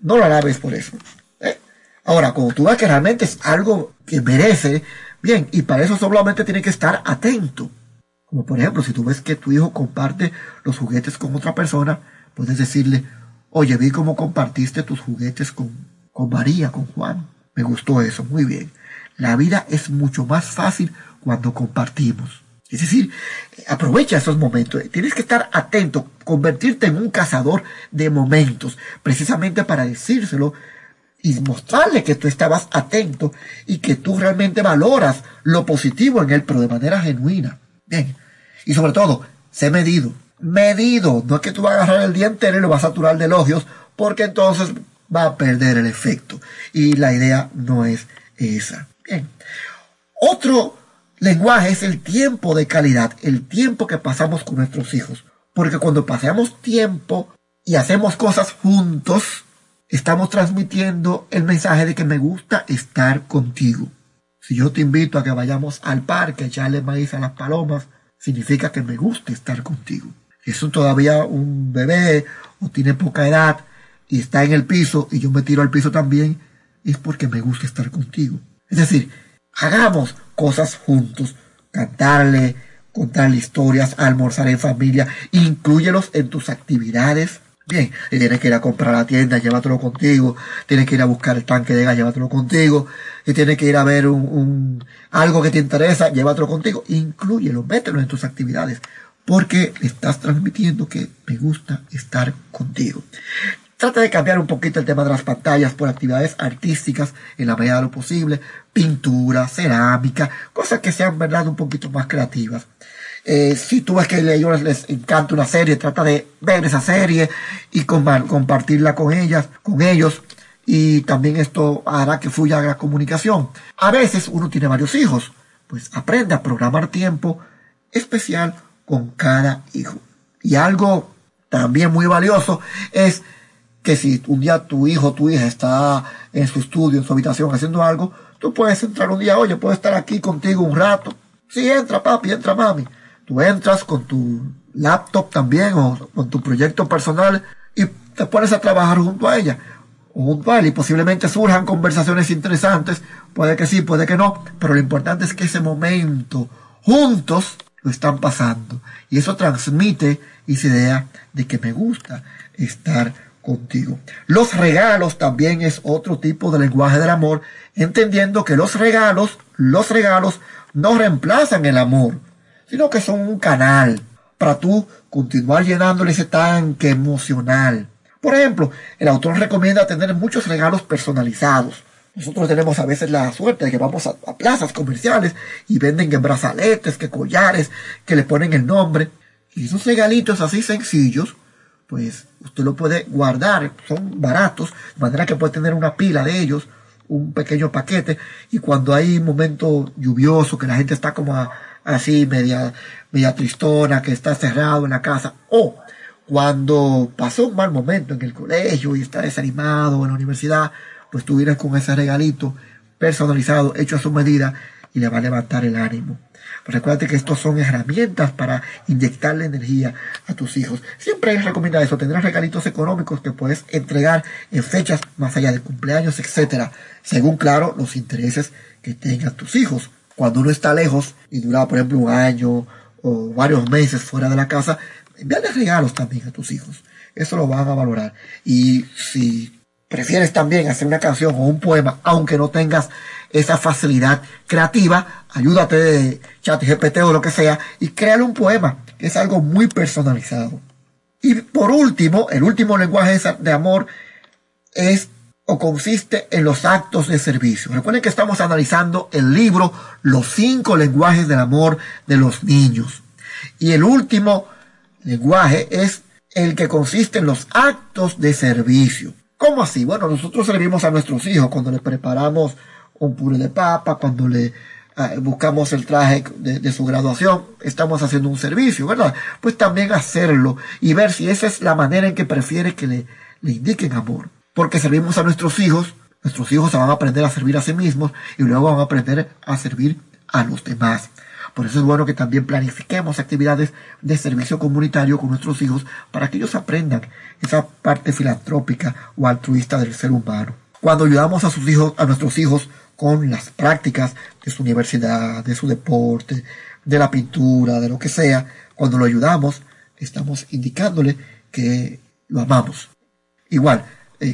no lo alabes por eso. ¿eh? Ahora, cuando tú ves que realmente es algo que merece, bien, y para eso solamente tiene que estar atento. Como por ejemplo, si tú ves que tu hijo comparte los juguetes con otra persona, puedes decirle, oye, vi cómo compartiste tus juguetes con, con María, con Juan. Me gustó eso, muy bien. La vida es mucho más fácil cuando compartimos. Es decir, aprovecha esos momentos. Tienes que estar atento, convertirte en un cazador de momentos, precisamente para decírselo y mostrarle que tú estabas atento y que tú realmente valoras lo positivo en él, pero de manera genuina. Bien. Y sobre todo, sé medido. Medido. No es que tú vas a agarrar el día entero y lo vas a saturar de elogios, porque entonces va a perder el efecto. Y la idea no es esa. Bien. Otro lenguaje es el tiempo de calidad, el tiempo que pasamos con nuestros hijos. Porque cuando pasamos tiempo y hacemos cosas juntos, estamos transmitiendo el mensaje de que me gusta estar contigo. Si yo te invito a que vayamos al parque a echarle maíz a las palomas, significa que me gusta estar contigo. Si es un, todavía un bebé o tiene poca edad y está en el piso y yo me tiro al piso también, es porque me gusta estar contigo. Es decir, hagamos cosas juntos, cantarle, contarle historias, almorzar en familia, incluyelos en tus actividades. Bien, si tienes que ir a comprar la tienda, llévatelo contigo. Tienes que ir a buscar el tanque de gas, llévatelo contigo. Si tienes que ir a ver un, un algo que te interesa, llévatelo contigo. Inclúyelo, mételo en tus actividades. Porque estás transmitiendo que me gusta estar contigo. Trata de cambiar un poquito el tema de las pantallas por actividades artísticas en la medida de lo posible, pintura, cerámica, cosas que sean verdad un poquito más creativas. Eh, si tú ves que a ellos les encanta una serie, trata de ver esa serie y compartirla con ellas, con ellos. Y también esto hará que fluya la comunicación. A veces uno tiene varios hijos, pues aprende a programar tiempo especial con cada hijo. Y algo también muy valioso es que si un día tu hijo o tu hija está en su estudio, en su habitación haciendo algo, tú puedes entrar un día, oye, puedo estar aquí contigo un rato. Sí, entra papi, entra mami. Tú entras con tu laptop también o con tu proyecto personal y te pones a trabajar junto a ella o junto a él y posiblemente surjan conversaciones interesantes. Puede que sí, puede que no, pero lo importante es que ese momento juntos lo están pasando y eso transmite esa idea de que me gusta estar contigo. Los regalos también es otro tipo de lenguaje del amor, entendiendo que los regalos, los regalos no reemplazan el amor, sino que son un canal para tú continuar llenándole ese tanque emocional. Por ejemplo, el autor recomienda tener muchos regalos personalizados. Nosotros tenemos a veces la suerte de que vamos a, plazas comerciales y venden que brazaletes, que collares, que le ponen el nombre. Y esos regalitos así sencillos, pues usted lo puede guardar, son baratos, de manera que puede tener una pila de ellos, un pequeño paquete, y cuando hay un momento lluvioso, que la gente está como así, media, media tristona, que está cerrado en la casa, o cuando pasó un mal momento en el colegio y está desanimado en la universidad, pues tú vienes con ese regalito personalizado, hecho a su medida, y le va a levantar el ánimo. Recuerda que estos son herramientas para inyectarle energía a tus hijos. Siempre es recomendable eso. Tendrás regalitos económicos que puedes entregar en fechas más allá de cumpleaños, etcétera, según claro los intereses que tengan tus hijos. Cuando uno está lejos y dura, por ejemplo, un año o varios meses fuera de la casa, envíale regalos también a tus hijos. Eso lo van a valorar. Y si prefieres también hacer una canción o un poema, aunque no tengas esa facilidad creativa, ayúdate de chat GPT o lo que sea y créale un poema, que es algo muy personalizado. Y por último, el último lenguaje de amor es o consiste en los actos de servicio. Recuerden que estamos analizando el libro Los cinco lenguajes del amor de los niños. Y el último lenguaje es el que consiste en los actos de servicio. ¿Cómo así? Bueno, nosotros servimos a nuestros hijos cuando les preparamos un puré de papa, cuando le ah, buscamos el traje de, su graduación, estamos haciendo un servicio, ¿verdad? Pues también hacerlo y ver si esa es la manera en que prefiere que le, le indiquen amor. Porque servimos a nuestros hijos, nuestros hijos se van a aprender a servir a sí mismos y luego van a aprender a servir a los demás. Por eso es bueno que también planifiquemos actividades de servicio comunitario con nuestros hijos para que ellos aprendan esa parte filantrópica o altruista del ser humano. Cuando ayudamos a sus hijos, a nuestros hijos con las prácticas de su universidad, de su deporte, de la pintura, de lo que sea, cuando lo ayudamos, estamos indicándole que lo amamos. Igual,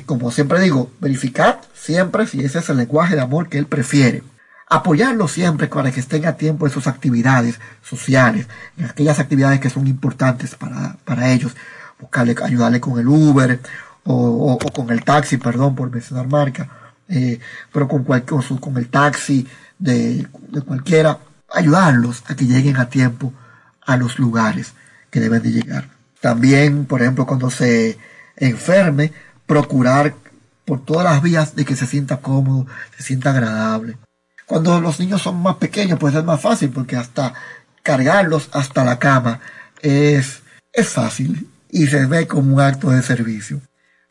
como siempre digo, verificar siempre si ese es el lenguaje de amor que él prefiere. Apoyarlo siempre para que estén a tiempo en sus actividades sociales, en aquellas actividades que son importantes para, para ellos. Buscarle, ayudarle con el Uber o, con el taxi, perdón por mencionar marca eh, pero con, con, el taxi de, cualquiera, ayudarlos a que lleguen a tiempo a los lugares que deben de llegar. También, por ejemplo, cuando se enferme, procurar por todas las vías de que se sienta cómodo, se sienta agradable. Cuando los niños son más pequeños, puede ser más fácil porque hasta cargarlos hasta la cama es, es fácil y se ve como un acto de servicio.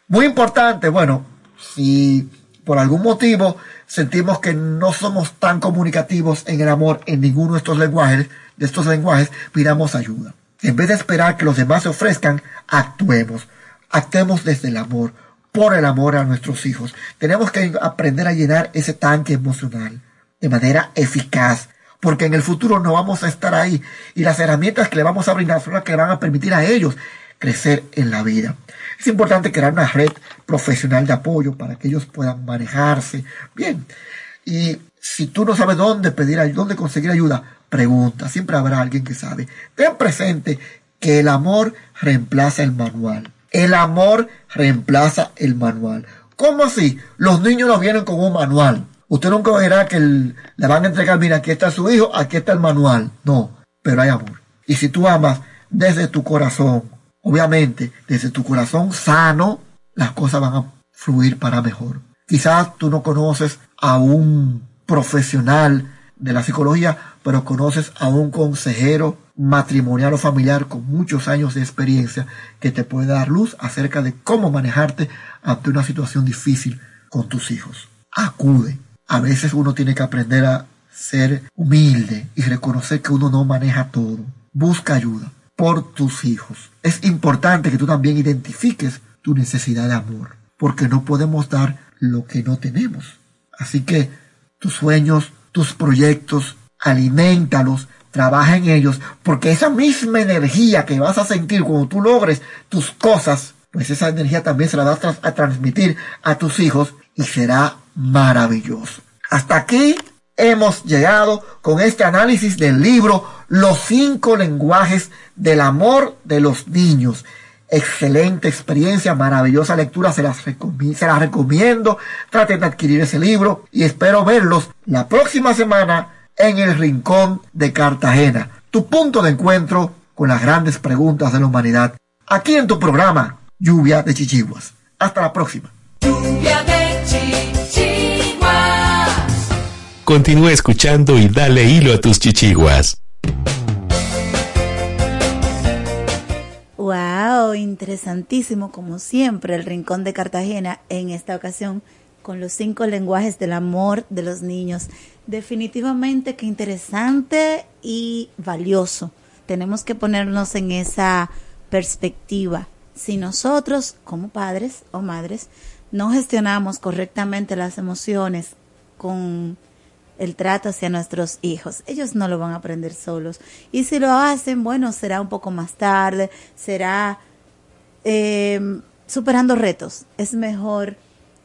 Muy importante, bueno, si por algún motivo sentimos que no somos tan comunicativos en el amor en ninguno de estos lenguajes de estos lenguajes, pidamos ayuda. En vez de esperar que los demás se ofrezcan, actuemos. Actuemos desde el amor, por el amor a nuestros hijos. Tenemos que aprender a llenar ese tanque emocional de manera eficaz, porque en el futuro no vamos a estar ahí y las herramientas que le vamos a brindar son las que van a permitir a ellos crecer en la vida. Es importante crear una red profesional de apoyo para que ellos puedan manejarse bien. Y si tú no sabes dónde pedir ayuda, dónde conseguir ayuda, pregunta. Siempre habrá alguien que sabe. Ten presente que el amor reemplaza el manual. El amor reemplaza el manual. ¿Cómo así? Los niños no vienen con un manual. Usted nunca verá que le van a entregar, mira, aquí está su hijo, aquí está el manual. No, pero hay amor. Y si tú amas desde tu corazón, obviamente, desde tu corazón sano, las cosas van a fluir para mejor. Quizás tú no conoces a un profesional de la psicología, pero conoces a un consejero matrimonial o familiar con muchos años de experiencia que te puede dar luz acerca de cómo manejarte ante una situación difícil con tus hijos. Acude. A veces uno tiene que aprender a ser humilde y reconocer que uno no maneja todo. Busca ayuda por tus hijos. Es importante que tú también identifiques tu necesidad de amor, porque no podemos dar lo que no tenemos. Así que tus sueños, tus proyectos, alimentalos, trabaja en ellos, porque esa misma energía que vas a sentir cuando tú logres tus cosas, pues esa energía también se la vas a, transmitir a tus hijos y será maravilloso. Hasta aquí hemos llegado con este análisis del libro Los cinco lenguajes del amor de los niños. Excelente experiencia, maravillosa lectura, se las, se las recomiendo. Traten de adquirir ese libro y espero verlos la próxima semana en el Rincón de Cartagena. Tu punto de encuentro con las grandes preguntas de la humanidad. Aquí en tu programa, Lluvia de Chichiguas. Hasta la próxima. Lluvia de chichiguas. Continúa escuchando y dale hilo a tus chichiguas. Wow, interesantísimo como siempre el Rincón de Cartagena en esta ocasión con los cinco lenguajes del amor de los niños. Definitivamente que interesante y valioso. Tenemos que ponernos en esa perspectiva. Si nosotros, como padres o madres, no gestionamos correctamente las emociones con el trato hacia nuestros hijos. Ellos no lo van a aprender solos. Y si lo hacen, bueno, será un poco más tarde, será eh, superando retos. Es mejor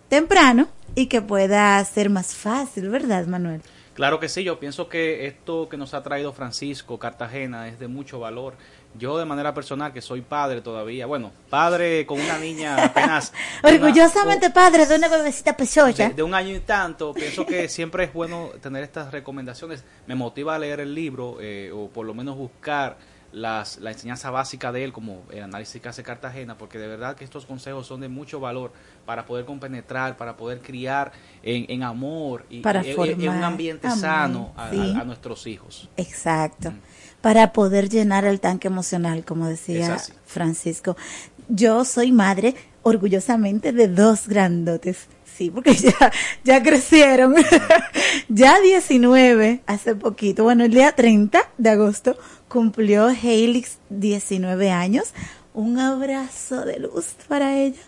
temprano y que pueda ser más fácil, ¿verdad, Manuel? Claro que sí, yo pienso que esto que nos ha traído Francisco Cartagena es de mucho valor. Yo de manera personal, que soy padre todavía, bueno, padre con una niña apenas... Orgullosamente padre de una bebecita pechocha. De, de, un año y tanto, pienso que siempre es bueno tener estas recomendaciones. Me motiva a leer el libro eh, o por lo menos buscar las, la enseñanza básica de él, como el análisis que hace Cartagena, porque de verdad que estos consejos son de mucho valor para poder compenetrar, para poder criar en, en amor y para en, un ambiente sano a, sí. a, a, nuestros hijos. Exacto. Mm. Para poder llenar el tanque emocional, como decía Francisco. Yo soy madre orgullosamente de dos grandotes. Sí, porque ya, ya crecieron. ya 19 hace poquito. Bueno, el día 30 de agosto cumplió Helix 19 años. Un abrazo de luz para ella.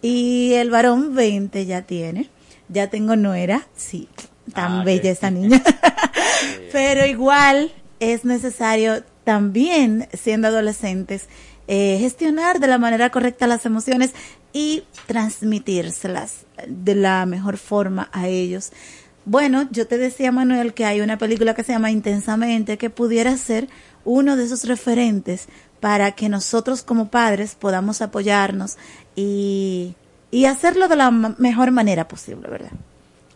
Y el varón 20 ya tiene. Ya tengo nuera. Sí, tan ah, bella esa niña. Pero igual es necesario también, siendo adolescentes, eh, gestionar de la manera correcta las emociones y transmitírselas de la mejor forma a ellos. Bueno, yo te decía, Manuel, que hay una película que se llama Intensamente, que pudiera ser uno de esos referentes para que nosotros como padres podamos apoyarnos y, y hacerlo de la mejor manera posible, ¿verdad?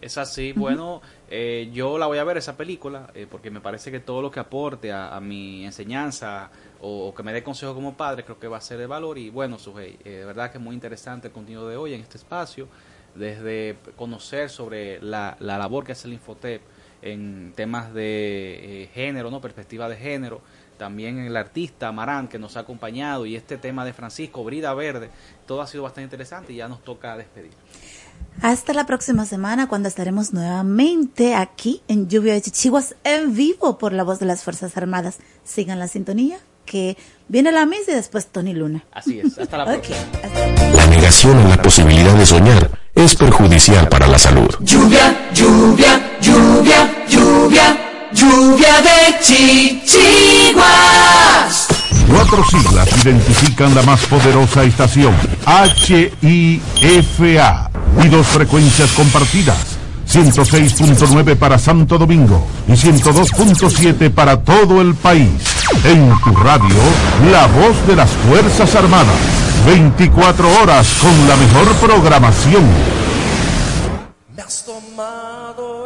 Es así. Uh -huh. Bueno, eh, yo la voy a ver esa película eh, porque me parece que todo lo que aporte a, a mi enseñanza o, o, que me dé consejo como padre creo que va a ser de valor. Y bueno, Sujei, eh, de verdad que es muy interesante el contenido de hoy en este espacio, desde conocer sobre la, la labor que hace el Infotep en temas de género, no perspectiva de género, también el artista Marán que nos ha acompañado y este tema de Francisco, Brida Verde, todo ha sido bastante interesante y ya nos toca despedir. Hasta la próxima semana cuando estaremos nuevamente aquí en Lluvia de Chichiguas en vivo por la voz de las Fuerzas Armadas. Sigan la sintonía que viene la misa y después Tony Luna. Así es, hasta la próxima. La negación a la posibilidad de soñar es perjudicial para la salud. Lluvia, lluvia, lluvia, lluvia, lluvia de chichiguas. Cuatro siglas identifican la más poderosa estación, HIFA, y dos frecuencias compartidas, 106.9 para Santo Domingo y 102.7 para todo el país. En tu radio, la voz de las Fuerzas Armadas, 24 horas con la mejor programación. Me has tomado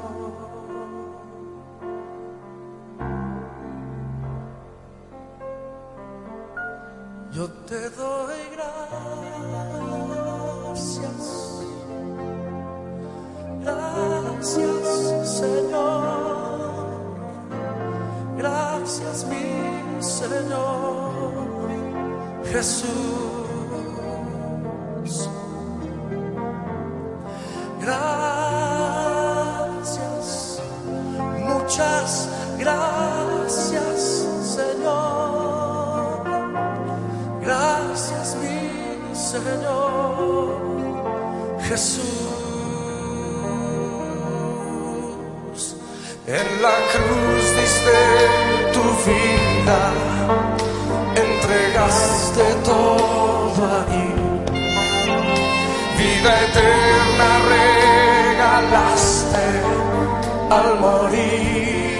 Yo te doy gracias. Gracias, Señor. Gracias, mi Señor. Jesús. Gracias, muchas gracias, Señor. Jesús. En la cruz diste tu vida, entregaste todo ahí. Vida eterna regalaste al morir.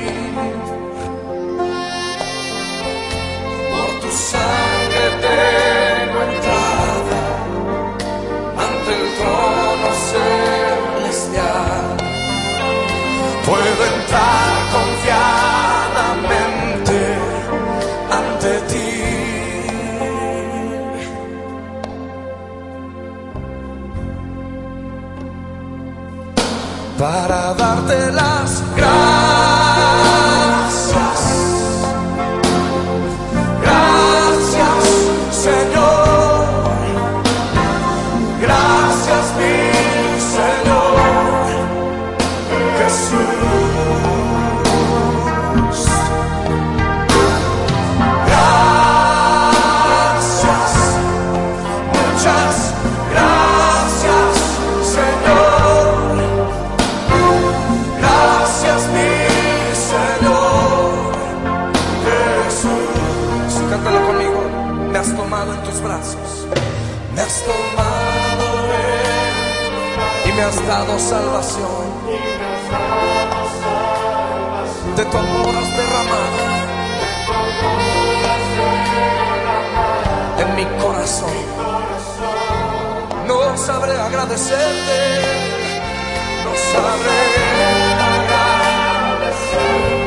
Puedo entrar confiadamente ante ti. Para darte las gracias. Salvación. De tu amor has derramado en mi corazón. No sabré agradecerte, no sabré agradecer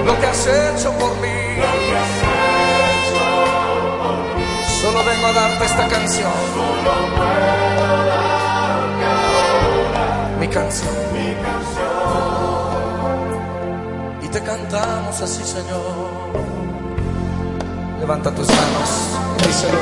lo que has hecho por mí. Solo vengo a darte esta canción. Mi canción. Y te cantamos así, Señor. Levanta tus manos y díselo.